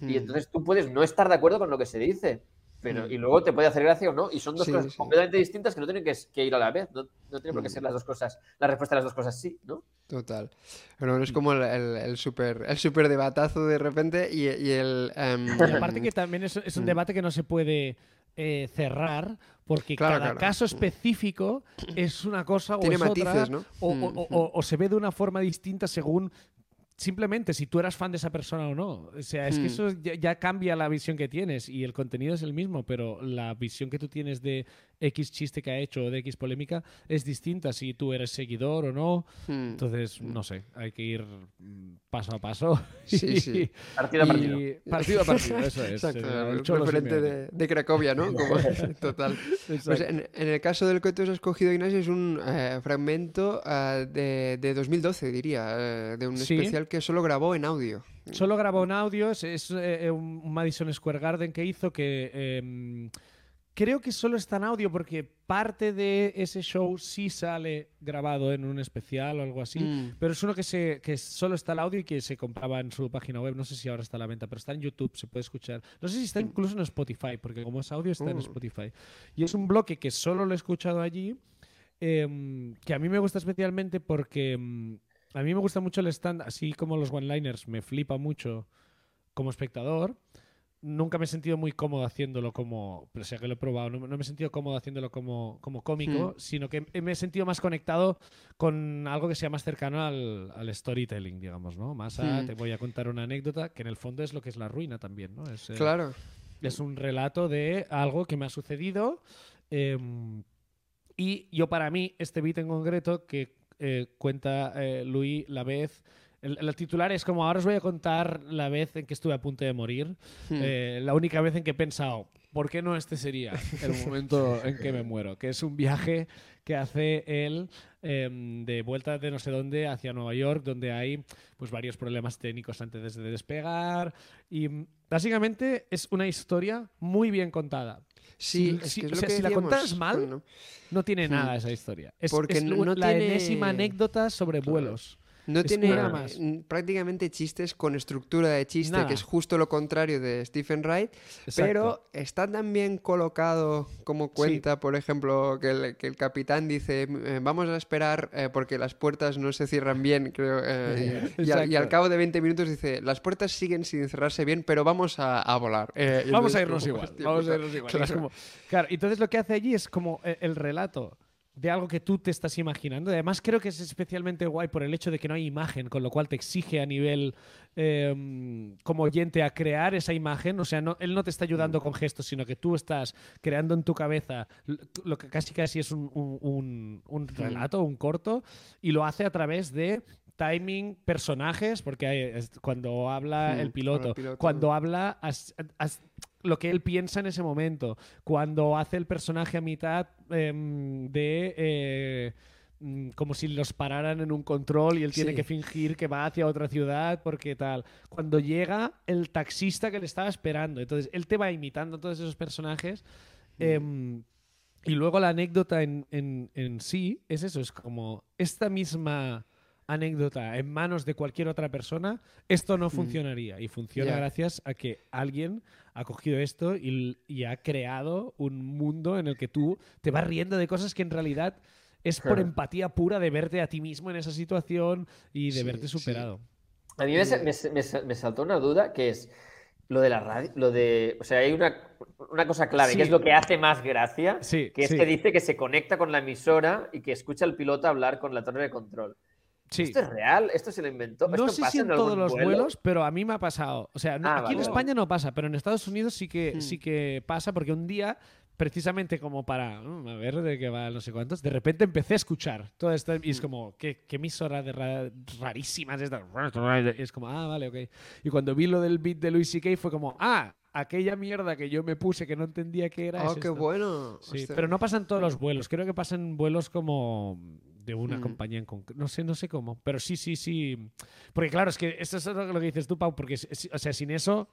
C: Y
B: Mm.
C: entonces tú puedes no estar de acuerdo con lo que se dice, pero
B: Mm.
C: y luego te puede hacer gracia o no, y son dos
B: Sí,
C: cosas
B: sí.
C: completamente distintas que no tienen que, que ir a la vez, no, no tiene por qué
B: Mm.
C: ser las dos cosas, la respuesta a las dos cosas sí, ¿no?
B: Total. Pero es como el, el, el super, el super debatazo de repente y, y el...
D: Y aparte que también es, es un debate que no se puede eh, cerrar porque
B: Claro,
D: cada
B: claro.
D: caso específico es una cosa o
B: Tiene
D: es otra,
B: matices, ¿no?
D: o,
B: Mm,
D: o- o- o- o se ve de una forma distinta según simplemente si tú eras fan de esa persona o no. O sea, es que
B: Mm.
D: eso ya, ya cambia la visión que tienes y el contenido es el mismo, pero la visión que tú tienes de X chiste que ha hecho o de X polémica es distinta si tú eres seguidor o no.
B: mm,
D: Entonces, no sé, hay que ir mm, paso a paso.
B: Sí, sí.
C: Partido a partido.
D: Y- partido a partido, eso es.
B: Exacto,
D: eh, el
B: referente de, de Cracovia, ¿no? Como- total. Pues en, en el caso del que tú has escogido, Ignacio, es un eh, fragmento ah, de, de 2012, diría, eh, de un
D: Sí.
B: especial que solo grabó en audio.
D: Solo grabó un audio, es, es, eh, un un Madison Square Garden que hizo que em, creo que solo está en audio porque parte de ese show sí sale grabado en un especial o algo así,
B: Mm.
D: pero es uno que, se, que solo está el audio y que se compraba en su página web, no sé si ahora está a la venta, pero está en YouTube, se puede escuchar. No sé si está incluso en Spotify, porque como es audio está en
B: Mm.
D: Spotify. Y es un bloque que solo lo he escuchado allí, em, que a mí me gusta especialmente porque em, a mí me gusta mucho el stand, así como los one-liners, me flipa mucho como espectador. Nunca me he sentido muy cómodo haciéndolo como, pese a que lo he probado, no, no me he sentido cómodo haciéndolo como, como cómico, sino que me he sentido más conectado con algo que sea más cercano al, al storytelling, digamos, ¿no? Más a,
B: Hmm.
D: te voy a contar una anécdota, que en el fondo es lo que es la ruina también, ¿no? Es, eh,
B: Claro.
D: es un relato de algo que me ha sucedido. eh, y yo, para mí, este beat en concreto que eh, cuenta eh, Luis la vez El, el titular es como, ahora os voy a contar la vez en que estuve a punto de morir,
B: Hmm.
D: eh, la única vez en que he pensado, ¿por qué no este sería el momento en que me muero? Que es un viaje que hace él em, de vuelta de no sé dónde hacia Nueva York, donde hay pues varios problemas técnicos antes de despegar y mm, básicamente es una historia muy bien contada.
B: Sí,
D: Si-
B: es
D: si-
B: que es
D: o sea,
B: que
D: si la contaras mal,
B: cuando-
D: No tiene
B: Hmm.
D: nada esa historia. Es,
B: Porque
D: es
B: no- no
D: la
B: tiene-
D: enésima anécdota sobre vuelos.
B: No
D: Es
B: tiene
D: más.
B: prácticamente chistes con estructura de chiste,
D: Nada.
B: que es justo lo contrario de Stephen Wright, pero está tan bien colocado como cuenta, por ejemplo, que el, que el capitán dice, eh, vamos a esperar eh, porque las puertas no se cierran bien, creo, eh, y, al, y al
D: Exacto.
B: cabo de 20 minutos dice, las puertas siguen sin cerrarse bien, pero vamos a, a volar.
D: Vamos a irnos
B: como,
D: igual.
B: hostia
D: Vamos a
B: puta,
D: irnos igual.
B: claro.
D: Es como- claro, entonces lo que hace allí es como el relato de algo que tú te estás imaginando. Además, creo que es especialmente guay por el hecho de que no hay imagen, con lo cual te exige a nivel eh, como oyente a crear esa imagen. O sea, no, él no te está ayudando con gestos, sino que tú estás creando en tu cabeza lo que casi casi es un, un- un- un relato, un corto, y lo hace a través de timing, personajes, porque hay- cuando habla el piloto,
B: habla el piloto.
D: cuando habla as- as- lo que él piensa en ese momento, cuando hace el personaje a mitad em, de... eh, mm, como si los pararan en un control y él tiene
B: Sí.
D: que fingir que va hacia otra ciudad porque tal. Cuando llega el taxista que le estaba esperando. Entonces, él te va imitando todos esos personajes.
B: Mm.
D: em, y luego la anécdota en, en- en sí es eso, es como esta misma anécdota en manos de cualquier otra persona, esto no funcionaría. Y funciona
B: Mm.
D: Gracias a que alguien ha cogido esto y, y ha creado un mundo en el que tú te vas riendo de cosas que en realidad es por
C: Claro.
D: empatía pura de verte a ti mismo en esa situación y de
B: Sí,
D: verte
B: sí.
D: superado.
C: A mí me, sa- me sa- me sa- me saltó una duda que es lo de la radio, lo de, o sea, hay una, una cosa clave,
D: Sí.
C: que es lo que hace más gracia,
D: Sí,
C: que es
D: sí.
C: que dice que se conecta con la emisora y que escucha al piloto hablar con la torre de control.
D: Sí.
C: ¿Esto es real? ¿Esto se lo inventó?
D: No
C: ¿Esto
D: sé
C: pasa
D: si en
C: algún
D: todos los
C: vuelo?
D: vuelos, pero a mí me ha pasado. O sea, no-
C: Ah,
D: aquí
C: vale,
D: en
C: vale.
D: España no pasa, pero en Estados Unidos sí que,
B: Hmm.
D: sí que pasa, porque un día, precisamente como para mm, a ver de qué va no sé cuántos, de repente empecé a escuchar todo esto y
C: Hmm.
D: es como, ¿qué, qué emisora de ra- rarísimas estas? Y es como, ah, vale, ok. Y cuando vi lo del beat de Louis C.K. fue como, ah, aquella mierda que yo me puse que no entendía qué era.
B: Oh,
D: es
B: qué
D: esto".
B: bueno.
D: Sí,
B: Hostia.
D: pero no pasan todos los vuelos. Creo que pasan vuelos como de una
B: Mm.
D: compañía en concreto. No sé, no sé cómo. Pero sí, sí, sí. Porque claro, es que esto es lo que dices tú, Pau, porque o sea, sin eso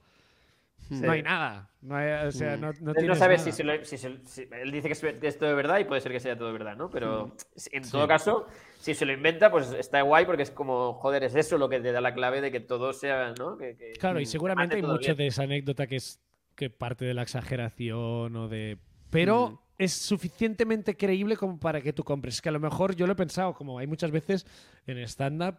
D: no hay nada. No hay- o sea,
B: Mm.
D: no, no
C: Él no
D: tienes
C: sabe
D: nada.
C: si, se lo- si se- si- él dice que es, que es todo verdad y puede ser que sea todo verdad, ¿no? Pero en todo
D: Sí.
C: caso, si se lo inventa, pues está guay porque es como, joder, es eso lo que te da la clave de que todo sea, ¿no? Que, que-
D: Claro, y seguramente hay mucho
C: bien.
D: de esa anécdota que es que parte de la exageración o de. Pero
B: Mm.
D: Es suficientemente creíble como para que tú compres. Es que a lo mejor yo lo he pensado, como hay muchas veces en stand-up,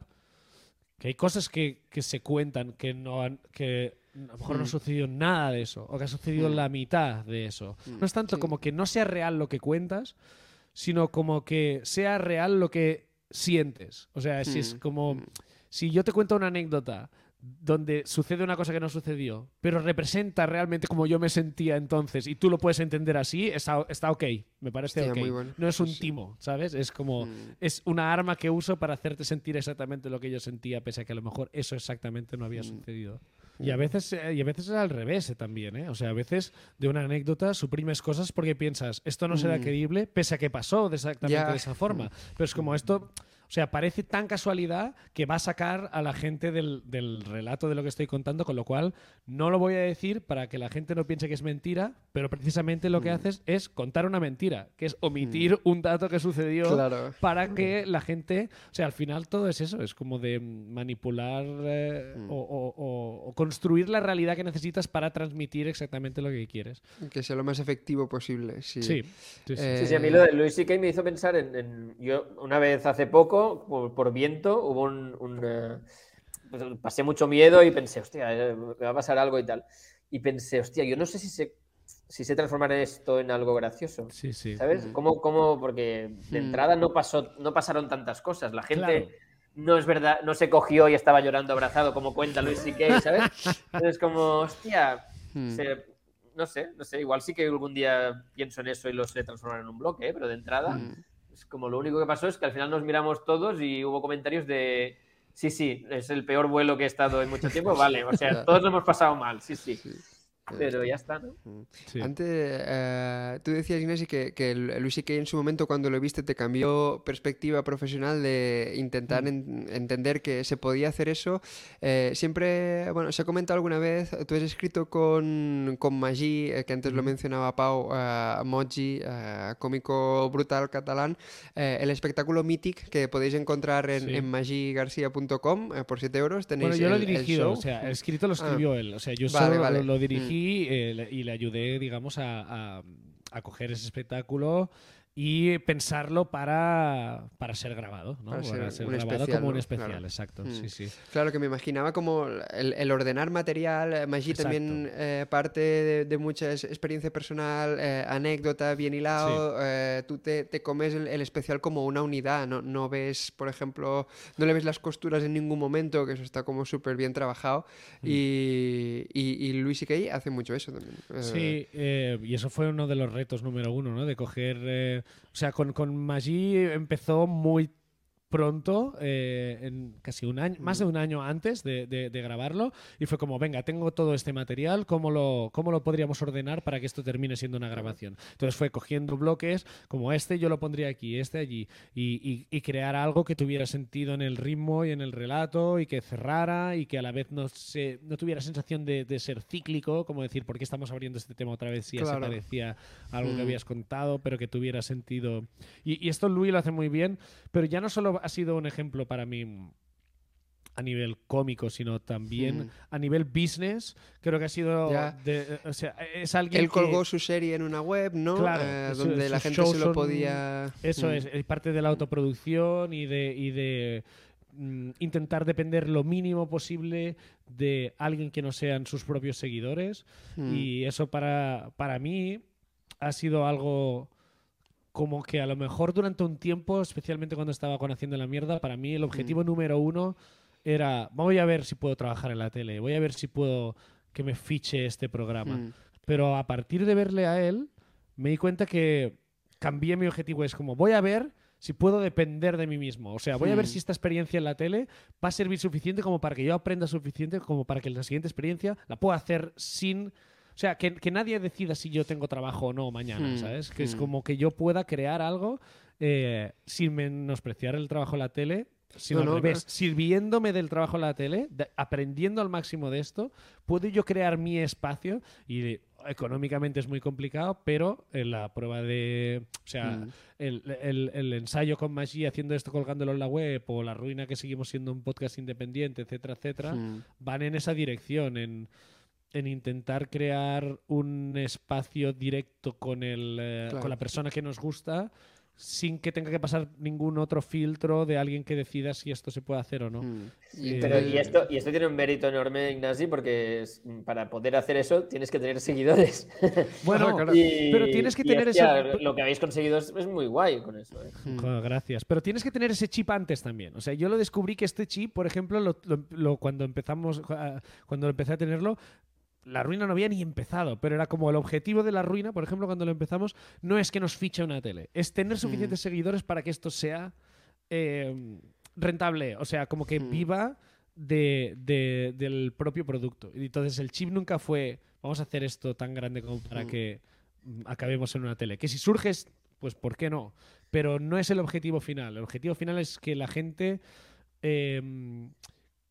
D: que hay cosas que, que se cuentan que no han, que a lo mejor no ha
B: Mm.
D: sucedido nada de eso, o que ha sucedido
B: Mm.
D: la mitad de eso.
B: Mm,
D: No es tanto
B: sí.
D: como que no sea real lo que cuentas, sino como que sea real lo que sientes. O sea, si es como si yo te cuento una anécdota donde sucede una cosa que no sucedió, pero representa realmente como yo me sentía entonces y tú lo puedes entender así, está, está ok, me parece
B: Hostia,
D: ok.
B: bueno.
D: No es un
B: Sí, sí.
D: timo, ¿sabes? Es como,
B: Mm.
D: es una arma que uso para hacerte sentir exactamente lo que yo sentía, pese a que a lo mejor eso exactamente no había
B: Mm.
D: sucedido. Y a veces, eh, y a veces es al revés eh, también, ¿eh? O sea, a veces de una anécdota suprimes cosas porque piensas, esto no será
B: Mm.
D: creíble, pese a que pasó de exactamente de esa forma. Pero es como esto, o sea, parece tan casualidad que va a sacar a la gente del, del relato de lo que estoy contando, con lo cual no lo voy a decir para que la gente no piense que es mentira, pero precisamente lo que
B: Mm.
D: haces es contar una mentira, que es omitir un dato que sucedió
B: Claro.
D: para que la gente, o sea, al final todo es eso, es como de manipular eh,
B: Mm.
D: o, o- o- o construir la realidad que necesitas para transmitir exactamente lo que quieres.
B: Que sea lo más efectivo posible. Sí.
D: Sí, sí, sí.
C: Sí, sí, a mí lo de Louis C.K. me hizo pensar en, en- Yo, una vez hace poco, por, por viento, hubo un. un, eh, pues, pasé mucho miedo y pensé, hostia, eh, me va a pasar algo y tal. Y pensé, hostia, yo no sé si se, si se transformará esto en algo gracioso.
D: Sí, sí.
C: ¿Sabes? ¿Cómo, cómo? Porque de
B: Mm.
C: entrada no, pasó, no pasaron tantas cosas. La gente
D: Claro.
C: no es verdad, no se cogió y estaba llorando abrazado, como cuenta Luis C.K., ¿sabes? Entonces, como, hostia,
B: Mm.
C: se- no sé, no sé, igual sí que algún día pienso en eso y lo sé transformar en un bloque, ¿eh? pero de entrada
B: Mm.
C: Es como lo único que pasó es que al final nos miramos todos y hubo comentarios de Sí, sí, es el peor vuelo que he estado en mucho tiempo, vale. O sea, todos lo hemos pasado mal, sí, sí. Pero ya está, ¿no?
D: Sí.
B: Antes, eh, tú decías, Ignasi, que, que el Luis que en su momento cuando lo viste te cambió perspectiva profesional de intentar en- entender que se podía hacer eso. Eh, siempre, bueno, se ha comentado alguna vez, tú has escrito con, con Magí, eh, que antes lo mencionaba Pau, eh, Moji, eh, cómico brutal catalán, eh, el espectáculo Mythic que podéis encontrar en,
D: Sí.
B: en magigarcia.com eh, por 7 euros. Tenéis
D: Bueno, yo lo he
B: el- el
D: dirigido, o sea, el escrito lo
B: Ah.
D: escribió él. O sea, yo
B: Vale,
D: solo
B: vale.
D: Lo, lo dirigí eh, le- y le ayudé, digamos, a, a coger ese espectáculo y pensarlo para, para ser grabado, ¿no?
B: Para
D: Para
B: ser
D: ser,
B: un
D: grabado
B: especial,
D: como un especial,
B: Claro.
D: exacto.
B: Mm.
D: Sí, sí.
B: Claro que me imaginaba como el, el ordenar material, eh, Magí también eh, parte de, de mucha experiencia personal, eh, anécdota, bien hilado, eh, tú te, te comes el, el especial como una unidad, no, no ves, por ejemplo, no le ves las costuras en ningún momento, que eso está como súper bien trabajado,
D: Mm.
B: y, y, y Luis y hace mucho eso también. eh,
D: Sí, eh, y eso fue uno de los retos número uno, ¿no? De coger. O sea, con, con Maggi empezó muy pronto, eh, en casi un año, más de un año antes de, de- de grabarlo, y fue como, venga, tengo todo este material, ¿cómo lo, ¿cómo lo podríamos ordenar para que esto termine siendo una grabación? Entonces fue cogiendo bloques como este, yo lo pondría aquí, este allí, y, y- y crear algo que tuviera sentido en el ritmo y en el relato, y que cerrara, y que a la vez no, se, no tuviera sensación de, de ser cíclico, como decir, ¿por qué estamos abriendo este tema otra vez si ya
B: Claro.
D: se parecía algo que
B: Mm.
D: habías contado, pero que tuviera sentido? Y, y esto Louis lo hace muy bien, pero ya no solo ha sido un ejemplo para mí a nivel cómico, sino también
B: Mm.
D: a nivel business. Creo que ha sido. De- o sea, es alguien.
B: Él
D: que-
B: colgó su serie en una web, ¿no?
D: Claro,
B: Eh,
D: eso-
B: donde la gente se lo podía...
D: Eso
B: Mm.
D: es, es parte de la autoproducción y de, y de mm, intentar depender lo mínimo posible de alguien que no sean sus propios seguidores.
B: Mm.
D: Y eso para, para mí ha sido algo como que a lo mejor durante un tiempo, especialmente cuando estaba con Haciendo la Mierda, para mí el objetivo número uno era, voy a ver si puedo trabajar en la tele, voy a ver si puedo que me fiche este programa.
B: Mm.
D: Pero a partir de verle a él, me di cuenta que cambié mi objetivo. Es como, voy a ver si puedo depender de mí mismo. O sea, voy a ver
B: Hmm.
D: si esta experiencia en la tele va a servir suficiente como para que yo aprenda suficiente como para que la siguiente experiencia la pueda hacer sin... O sea, que, que nadie decida si yo tengo trabajo o no mañana,
B: Hmm,
D: ¿sabes? Que es
B: hmm.
D: como que yo pueda crear algo eh, sin menospreciar el trabajo en la tele, sino
B: No,
D: al
B: no,
D: revés,
B: claro.
D: sirviéndome del trabajo en la tele, de- aprendiendo al máximo de esto, puedo yo crear mi espacio y económicamente es muy complicado, pero en la prueba de, o sea,
B: Mm.
D: el, el- el ensayo con Maggi haciendo esto colgándolo en la web o la ruina que seguimos siendo un podcast independiente, etcétera, etcétera,
B: Mm.
D: van en esa dirección, en, en intentar crear un espacio directo con, el, eh,
B: Claro.
D: con la persona que nos gusta sin que tenga que pasar ningún otro filtro de alguien que decida si esto se puede hacer o no.
B: Mm.
D: Sí.
C: Pero, y, esto, y esto tiene un mérito enorme, Ignasi, porque es- para poder hacer eso tienes que tener seguidores.
D: Bueno,
B: Claro.
C: Y-
D: pero tienes que tener
C: hostia,
D: eso.
C: Lo que habéis conseguido es, es muy guay con eso. ¿eh?
B: Mm.
D: Joder, gracias. Pero tienes que tener ese chip antes también. O sea, yo lo descubrí que este chip, por ejemplo, lo- lo- lo- cuando empezamos, cuando empecé a tenerlo, la ruina no había ni empezado, pero era como el objetivo de la ruina, por ejemplo, cuando lo empezamos, no es que nos fiche una tele, es tener suficientes seguidores para que esto sea eh, rentable, o sea, como que
B: Mm.
D: viva de- de- del propio producto. Y entonces el chip nunca fue, vamos a hacer esto tan grande como para
B: Mm.
D: que mm, acabemos en una tele. Que si surges, pues ¿por qué no? Pero no es el objetivo final. El objetivo final es que la gente... eh,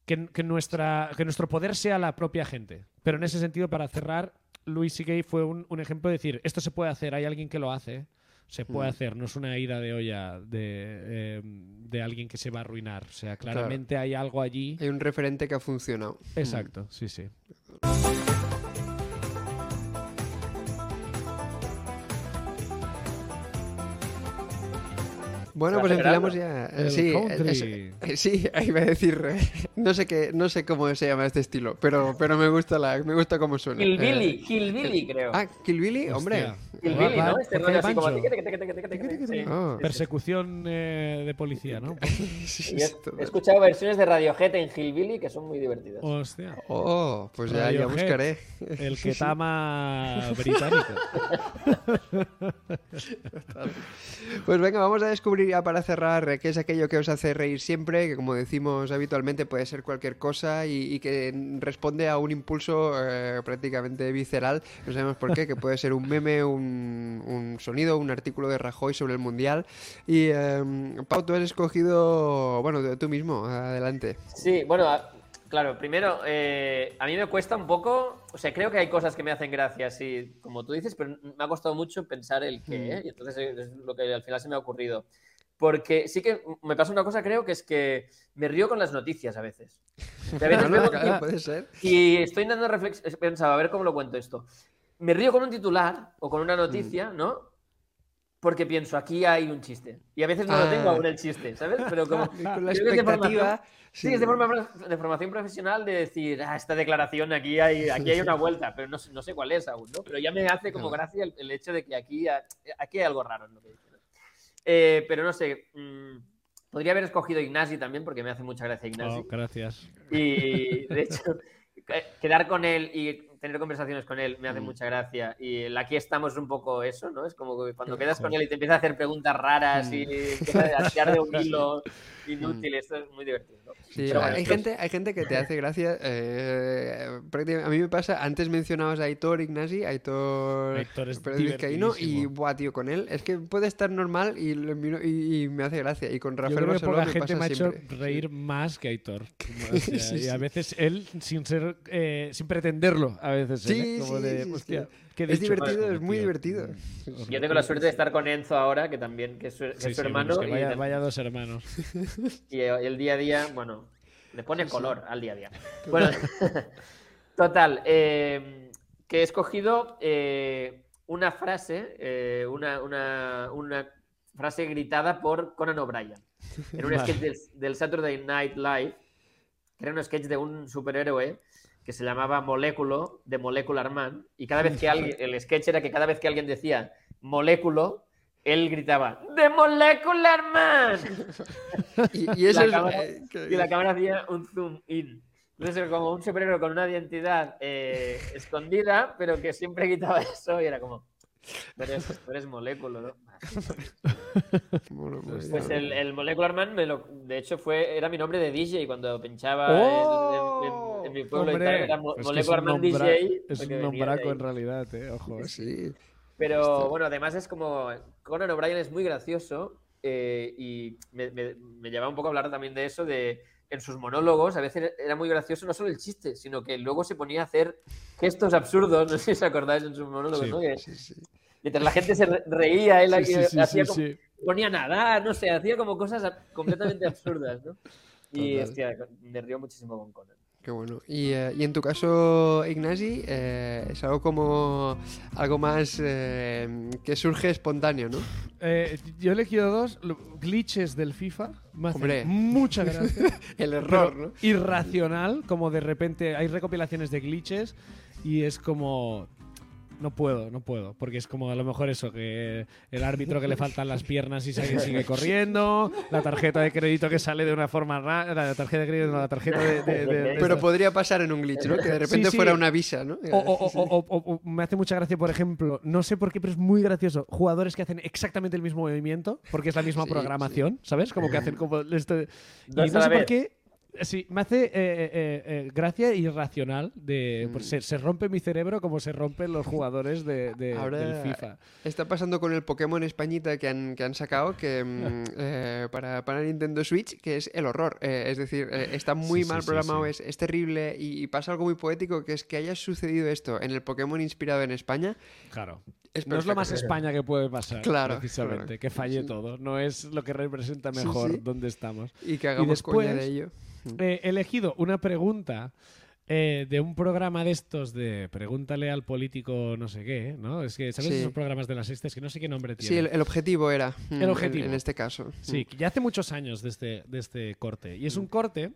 D: que, que nuestra, que nuestro poder sea la propia gente. Pero en ese sentido, para cerrar, Louis C.K. fue un, un ejemplo de decir, esto se puede hacer, hay alguien que lo hace, se puede
B: Mm.
D: hacer, no es una ida de olla de, eh, de alguien que se va a arruinar. O sea, claramente hay algo allí.
B: Hay un referente que ha funcionado.
D: Exacto, sí, sí.
B: Bueno,
C: ¿Estás
B: pues enfilamos ya.
D: El
B: eh, sí,
D: country.
B: es- eh, sí, iba a decir. eh, No sé qué, no sé cómo se llama este estilo, pero, pero me gusta la, me gusta cómo suena.
C: Hillbilly,
B: Eh,
C: Hillbilly, creo.
B: ah, Kill Billy,
D: Hostia.
B: hombre.
C: Hillbilly,
D: Va- va-
C: ¿no? Este rollo así como...
B: Ah.
D: Persecución eh, de policía, ¿no?
C: He, escuchado versiones de Radiohead en Hillbilly que son muy divertidas.
D: Hostia.
B: Oh, pues ya, ya buscaré.
D: El que tama británico.
B: Pues venga, vamos a descubrir ya para cerrar eh, qué es aquello que os hace reír siempre, que como decimos habitualmente puede ser cualquier cosa y, que responde a un impulso eh, prácticamente visceral, no sabemos por qué, que puede ser un meme, un, sonido, un artículo de Rajoy sobre el Mundial. Y eh, Pau, tú has escogido, bueno, tú mismo, adelante.
C: Sí, bueno, claro, primero, eh, a mí me cuesta un poco, o sea, creo que hay cosas que me hacen gracia, sí, como tú dices, pero me ha costado mucho pensar el qué,
B: Mm.
C: ¿eh? y entonces es lo que al final se me ha ocurrido. Porque sí que me pasa una cosa, creo que es que me río con las noticias a veces. Y a veces
B: Bueno,
C: veo
B: claro, puede ser.
C: y estoy dando reflexión, pensaba, a ver cómo lo cuento esto. Me río con un titular o con una
B: Mm.
C: noticia, ¿no? Porque pienso, aquí hay un chiste. Y a veces no lo tengo
B: Ah.
C: aún el chiste, ¿sabes? Pero como...
B: Con la expectativa.
C: Sí, es de, forma, de formación profesional de decir, ah, esta declaración, aquí hay, aquí hay una vuelta, pero no, no sé cuál es aún, ¿no? Pero ya me hace como gracia el, el hecho de que aquí, ha- aquí hay algo raro en lo que dice. ¿no? Eh, pero no sé, mm, podría haber escogido Ignasi también, porque me hace mucha gracia Ignasi.
D: Oh, gracias.
C: Y de hecho, que- quedar con él y tener conversaciones con él me hace
B: Mm.
C: mucha gracia. Y el aquí estamos es un poco eso, ¿no? Es como que cuando quedas con él y te empieza a hacer preguntas raras y
B: Mm.
C: empieza a tirar de un hilo inútil, esto es muy divertido. ¿no?
B: Sí,
C: Pero bueno,
B: hay,
C: esto
B: gente, hay gente que te hace gracia. eh, a mí me pasa, antes mencionabas a Aitor Ignasi, Aitor,
D: Aitor es
B: Pérez Vizcaíno, y buah, tío, con él es que puede estar normal y, lo miro y, y me hace gracia. Y con
D: Yo
B: Rafael
D: creo que poca
B: me
D: gente
B: pasa
D: me ha hecho
B: siempre.
D: reír más que Aitor. O sea,
B: Sí,
D: y a veces él, sin ser, eh, sin pretenderlo, a veces. ¿eh?
B: Sí,
D: Como
B: sí,
D: de,
B: sí, sí.
D: hostia, ¿qué he
B: Es divertido, es muy
D: tío.
B: divertido.
C: Yo tengo la suerte de estar con Enzo ahora, que también que es su, que es
D: Sí,
C: su
D: sí, bueno,
C: hermano.
D: es que vaya,
C: y,
D: vaya dos hermanos.
C: y el día a día, bueno, le pone color al día a día. Bueno, total, eh, que he escogido eh, una frase, eh, una, una- una frase gritada por Conan O'Brien. En un
D: Vale.
C: sketch del, del Saturday Night Live, que era un sketch de un superhéroe que se llamaba Moléculo, de Molecular Man, y cada vez que alguien, el sketch era que cada vez que alguien decía Moléculo, él gritaba ¡The Molecular Man!
B: Y, y eso
C: la cámara-
B: eh,
C: y la cámara hacía un zoom in. Entonces era como un superhéroe con una identidad eh, escondida, pero que siempre quitaba eso y era como, tú eres, tú eres moléculo, ¿no?
B: Bueno, pues,
C: Pues el, el Molecular Man, me lo, de hecho, fue, era mi nombre de DJ cuando pinchaba
D: ¡Oh!
C: en, en- en mi pueblo y tal, era Mo-
D: pues
C: Molecular Man
D: nombra-
C: DJ.
D: Es un nombraco en realidad, eh. Ojo. eh.
B: Sí.
C: Pero bueno, además es como. Conan O'Brien es muy gracioso eh, y me, me, me llevaba un poco a hablar también de eso, de en sus monólogos a veces era muy gracioso no solo el chiste, sino que luego se ponía a hacer gestos absurdos, no sé si os acordáis en sus monólogos,
D: Sí,
C: ¿no? Que
B: Sí, sí.
C: mientras la gente se re- reía, él hacía como- ponía a nadar, no sé, hacía como cosas completamente absurdas, ¿no? Y
B: Total.
C: hostia, me río muchísimo con Conan.
B: Qué bueno. Y, eh, y en tu caso, Ignasi, eh, es algo como algo más eh, que surge espontáneo, ¿no?
D: Yo he elegido dos glitches del FIFA. Me
B: Hombre.
D: mucha gracia.
B: El error,
D: irracional, como de repente hay recopilaciones de glitches y es como no puedo, no puedo, porque es como a lo mejor eso que el árbitro que le faltan las piernas y sigue, sigue corriendo, la tarjeta de crédito que sale de una forma rara, la tarjeta de crédito, no, la tarjeta de, de- de- de
B: Pero podría pasar en un glitch, ¿no? Que de repente
D: sí.
B: fuera una visa, ¿no?
D: o, o- o- o- o- o- me hace mucha gracia, por ejemplo, no sé por qué, pero es muy gracioso. Jugadores que hacen exactamente el mismo movimiento, porque es la misma
B: Sí,
D: programación, ¿sabes? Como que hacen como esto. Y no sé por
C: vez.
D: qué. Sí, me hace eh, eh, eh, gracia irracional de pues,
B: Mm.
D: se, se rompe mi cerebro como se rompen los jugadores de, de-
B: Ahora-
D: del FIFA.
B: Está pasando con el Pokémon Españita que han, que han sacado que, mm, para, para Nintendo Switch, que es el horror. Es decir, está muy
D: Sí,
B: mal
D: sí,
B: programado,
D: sí.
B: Es, es terrible y, y pasa algo muy poético, que es que haya sucedido esto en el Pokémon inspirado en España.
D: Claro.
B: Es
D: No es lo más. España que puede pasar,
B: Claro,
D: precisamente,
B: claro.
D: que falle todo. No es lo que representa mejor dónde estamos.
B: Y que hagamos coña de ello.
D: Eh, he elegido una pregunta eh, de un programa de estos de pregúntale al político no sé qué, ¿no? Es que, ¿sabes
B: Sí.
D: esos programas de las sextas que no sé qué nombre tienen?
B: Sí, el, el objetivo era. mm, en-
D: objetivo.
B: En, este caso.
D: Sí,
B: Mm.
D: ya hace muchos años de este, de este corte. Y es un corte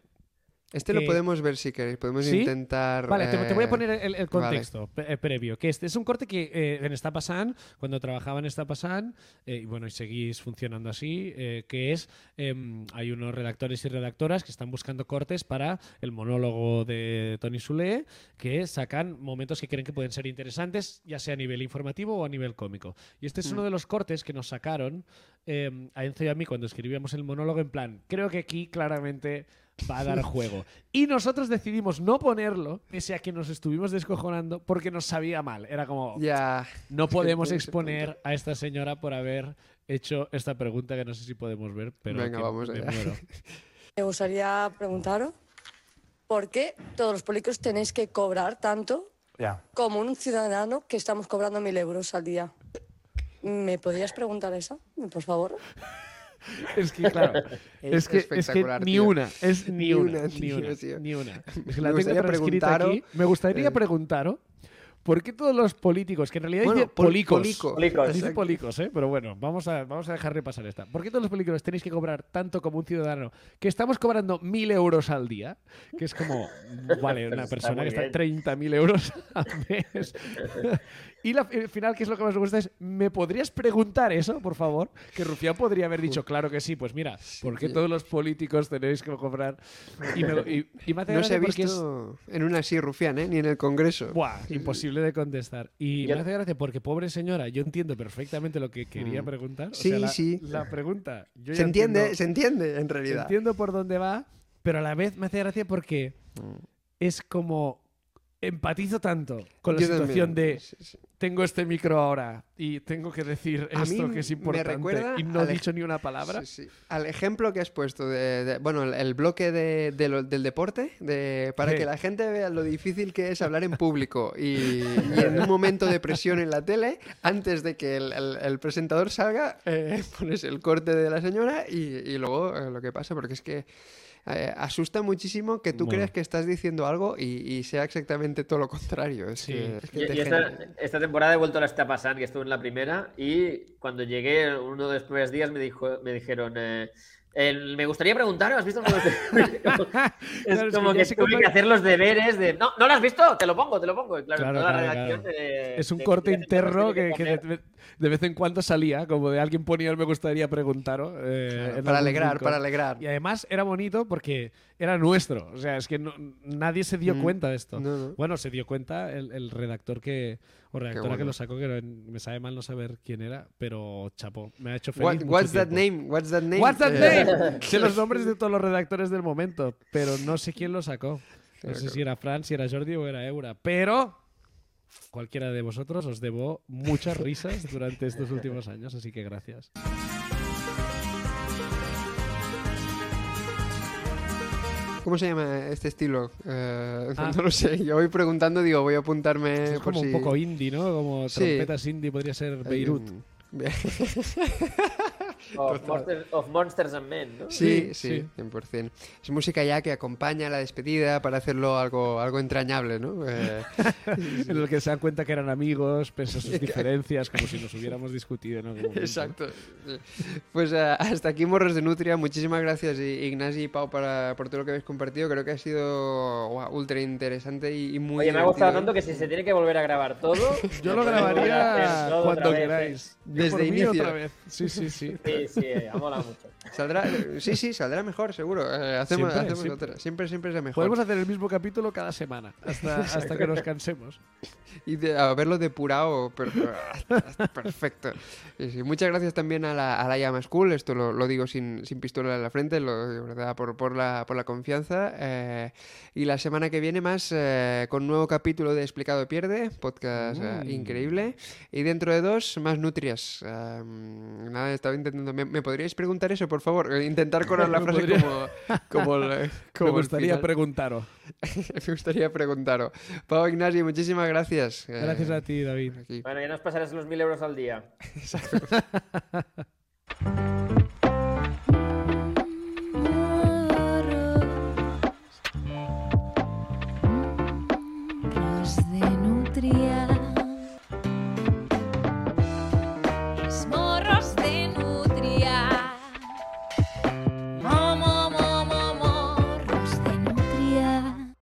B: Este lo podemos ver si queréis. Podemos
D: ¿Sí?
B: intentar.
D: Vale, te, te voy a
B: eh,
D: poner el, el
B: vale.
D: contexto eh, previo. Que este es un corte que eh, en Està Passant, cuando trabajaba en Está Passant, eh, y bueno, y seguís funcionando así, eh, que es, em, hay unos redactores y redactoras que están buscando cortes para el monólogo de Tony Sule, que sacan momentos que creen que pueden ser interesantes, ya sea a nivel informativo o a nivel cómico. Y este es
B: Mm.
D: uno de los cortes que nos sacaron em, a Enzo y a mí cuando escribíamos el monólogo en plan, creo que aquí claramente va a dar juego. Y nosotros decidimos no ponerlo, pese a que nos estuvimos descojonando, porque nos sabía mal. Era como,
B: Ya.
D: no podemos exponer a esta señora por haber hecho esta pregunta que no sé si podemos ver, pero
B: Venga,
D: que
B: vamos
D: me
B: allá.
D: muero.
J: Me gustaría preguntaros por qué todos los políticos tenéis que cobrar tanto
K: Ya.
J: como un ciudadano que estamos cobrando mil euros al día. ¿Me podrías preguntar eso, por favor?
D: Es que, claro,
B: Es
D: es, que, es que ni
B: tío.
D: una, es ni,
B: Ni
D: una,
B: una,
D: ni
B: tío,
D: una,
B: tío.
D: ni una. Es que
B: Me
D: la tengo
B: gustaría
D: aquí. Me gustaría
B: eh,
D: preguntaros por qué todos los políticos, que en realidad
B: Bueno,
D: dice
B: pol-
D: policos,
B: polico.
C: Policos.
D: dice policos, ¿eh? pero bueno, vamos a, vamos a dejar repasar esta. ¿Por qué todos los políticos tenéis que cobrar tanto como un ciudadano que estamos cobrando mil euros al día? Que es como, vale,
C: Pero
D: una persona que está
C: bien.
D: 30.000 euros al mes. y la, el final, que es lo que más me gusta, es, ¿me podrías preguntar eso, por favor? Que Rufián podría haber dicho, claro que sí, pues mira, ¿por qué todos los políticos tenéis que cobrar? Y me, y- y me hace
B: No se
D: gracia
B: ha
D: es-
B: visto en una así, Rufián, ¿eh? Ni en el Congreso.
D: Buah, imposible de contestar. Y me hace gracia porque, pobre señora, yo entiendo perfectamente lo que quería
B: Mm.
D: preguntar. O
B: Sí,
D: sea, la,
B: sí.
D: La pregunta. yo
B: Se entiende,
D: entiendo-
B: se entiende, en realidad.
D: Entiendo por dónde va, pero a la vez me hace gracia porque
B: Mm.
D: es como. Empatizo tanto con la
B: Yo
D: situación
B: también.
D: de
B: Sí, sí.
D: tengo este micro ahora y tengo que decir
B: A
D: esto que es importante y no he dicho ni una palabra.
B: Sí. Al ejemplo que has puesto de, de- bueno, el, el bloque de, de lo- del deporte, de, para que la gente vea lo difícil que es hablar en público y, y en un momento de presión en la tele, antes de que el, el- el presentador salga, eh, pones el corte de la señora y, y luego eh, lo que pasa, porque es que eh, asusta muchísimo que tú
D: Bueno.
B: creas que estás diciendo algo y, y sea exactamente todo lo contrario. Es
D: Sí.
B: que, es que
C: Yo-
B: te
C: yo esta, temporada he vuelto a la Está Pasant, que estuve en la primera, y cuando llegué, uno de los primeros días me, dijo, me dijeron, eh, el- me gustaría preguntar, ¿has visto? el juego de-
D: Claro,
C: es
D: es
C: como
D: que
C: que, tuve
D: cómo-
C: que hacer los deberes de, no, ¿no lo has visto? Te lo pongo, te lo pongo. Y claro,
D: Claro,
C: toda la
D: claro,
C: redacción
D: claro.
C: de-
D: Es un
C: de
D: corte
C: investigación
D: interno que, que de, de vez en cuando salía, como de alguien ponía el me gustaría preguntaros. eh,
B: para alegrar,
D: rincón.
B: para alegrar.
D: Y además era bonito porque era nuestro. O sea, es que no- nadie se dio
B: Mm,
D: cuenta de esto.
B: no, no.
D: Bueno, se dio cuenta el, el redactor que o redactora que
B: bueno.
D: lo sacó, que me sabe mal no saber quién era, pero chapo, me ha hecho
B: What-
D: feliz. mucho
B: what's that
D: tiempo.
B: name? What's that name?
D: What's that
B: Eh,
D: name? sé los nombres de todos los redactores del momento, pero no sé quién lo sacó. No sé si era Fran, si era Jordi o era Eura. Pero cualquiera de vosotros os debo muchas risas durante estos últimos años, así que gracias.
B: ¿Cómo se llama este estilo? Eh,
D: Ah.
B: No lo sé. Yo voy preguntando, digo, voy a apuntarme
D: Es
B: por
D: como
B: si...
D: un poco indie, ¿no? Como
B: Sí.
D: trompetas indie podría ser Beirut.
C: Of, Monsters, of Monsters and Men, ¿no?
B: Sí,
D: Sí,
B: sí,
D: sí.
B: 100%. Es música ya que acompaña la despedida para hacerlo algo, algo entrañable, ¿no? Eh,
D: en el que se dan cuenta que eran amigos, pese a sus diferencias, como si nos hubiéramos discutido en algún momento.
B: Exacto. Pues eh, hasta aquí Morros de Nutria. Muchísimas gracias I- Ignasi y Pau para, por todo lo que habéis compartido. Creo que ha sido ultra interesante y, y muy
C: Oye, me ha gustado
B: divertido.
C: tanto que si se tiene que volver a grabar todo,
D: Yo lo grabaría cuando
C: otra vez, ¿eh?
D: queráis.
B: Desde
D: mí
B: inicio.
D: otra vez. Sí, sí, sí.
C: Sí, sí, ha molado mucho.
B: Saldrá, sí, sí, saldrá mejor, seguro. Eh, hacemos
D: Siempre,
B: hacemos
D: siempre.
B: otra. Siempre, siempre es la mejor.
D: Podemos hacer el mismo capítulo cada semana, hasta, hasta que nos cansemos.
B: Y de haberlo depurado per- perfecto. Sí, sí. Muchas gracias también a la, a la Llama School, esto lo, lo digo sin, sin pistola en la frente, lo de verdad por, por, la, por la confianza. eh, y la semana que viene más eh, con nuevo capítulo de Explicado Pierde, podcast eh,
D: Mm.
B: increíble. Y dentro de dos, más nutrias. Eh, nada, estaba intentando... ¿me, podríais preguntar eso, por favor? Eh, intentar colar la frase como, como,
D: Me gustaría preguntaros.
B: Me gustaría preguntaros. Pau Ignacio, muchísimas gracias. Eh,
D: gracias a ti, David.
C: Bueno, ya nos pasarás los mil euros al día. Exacto. de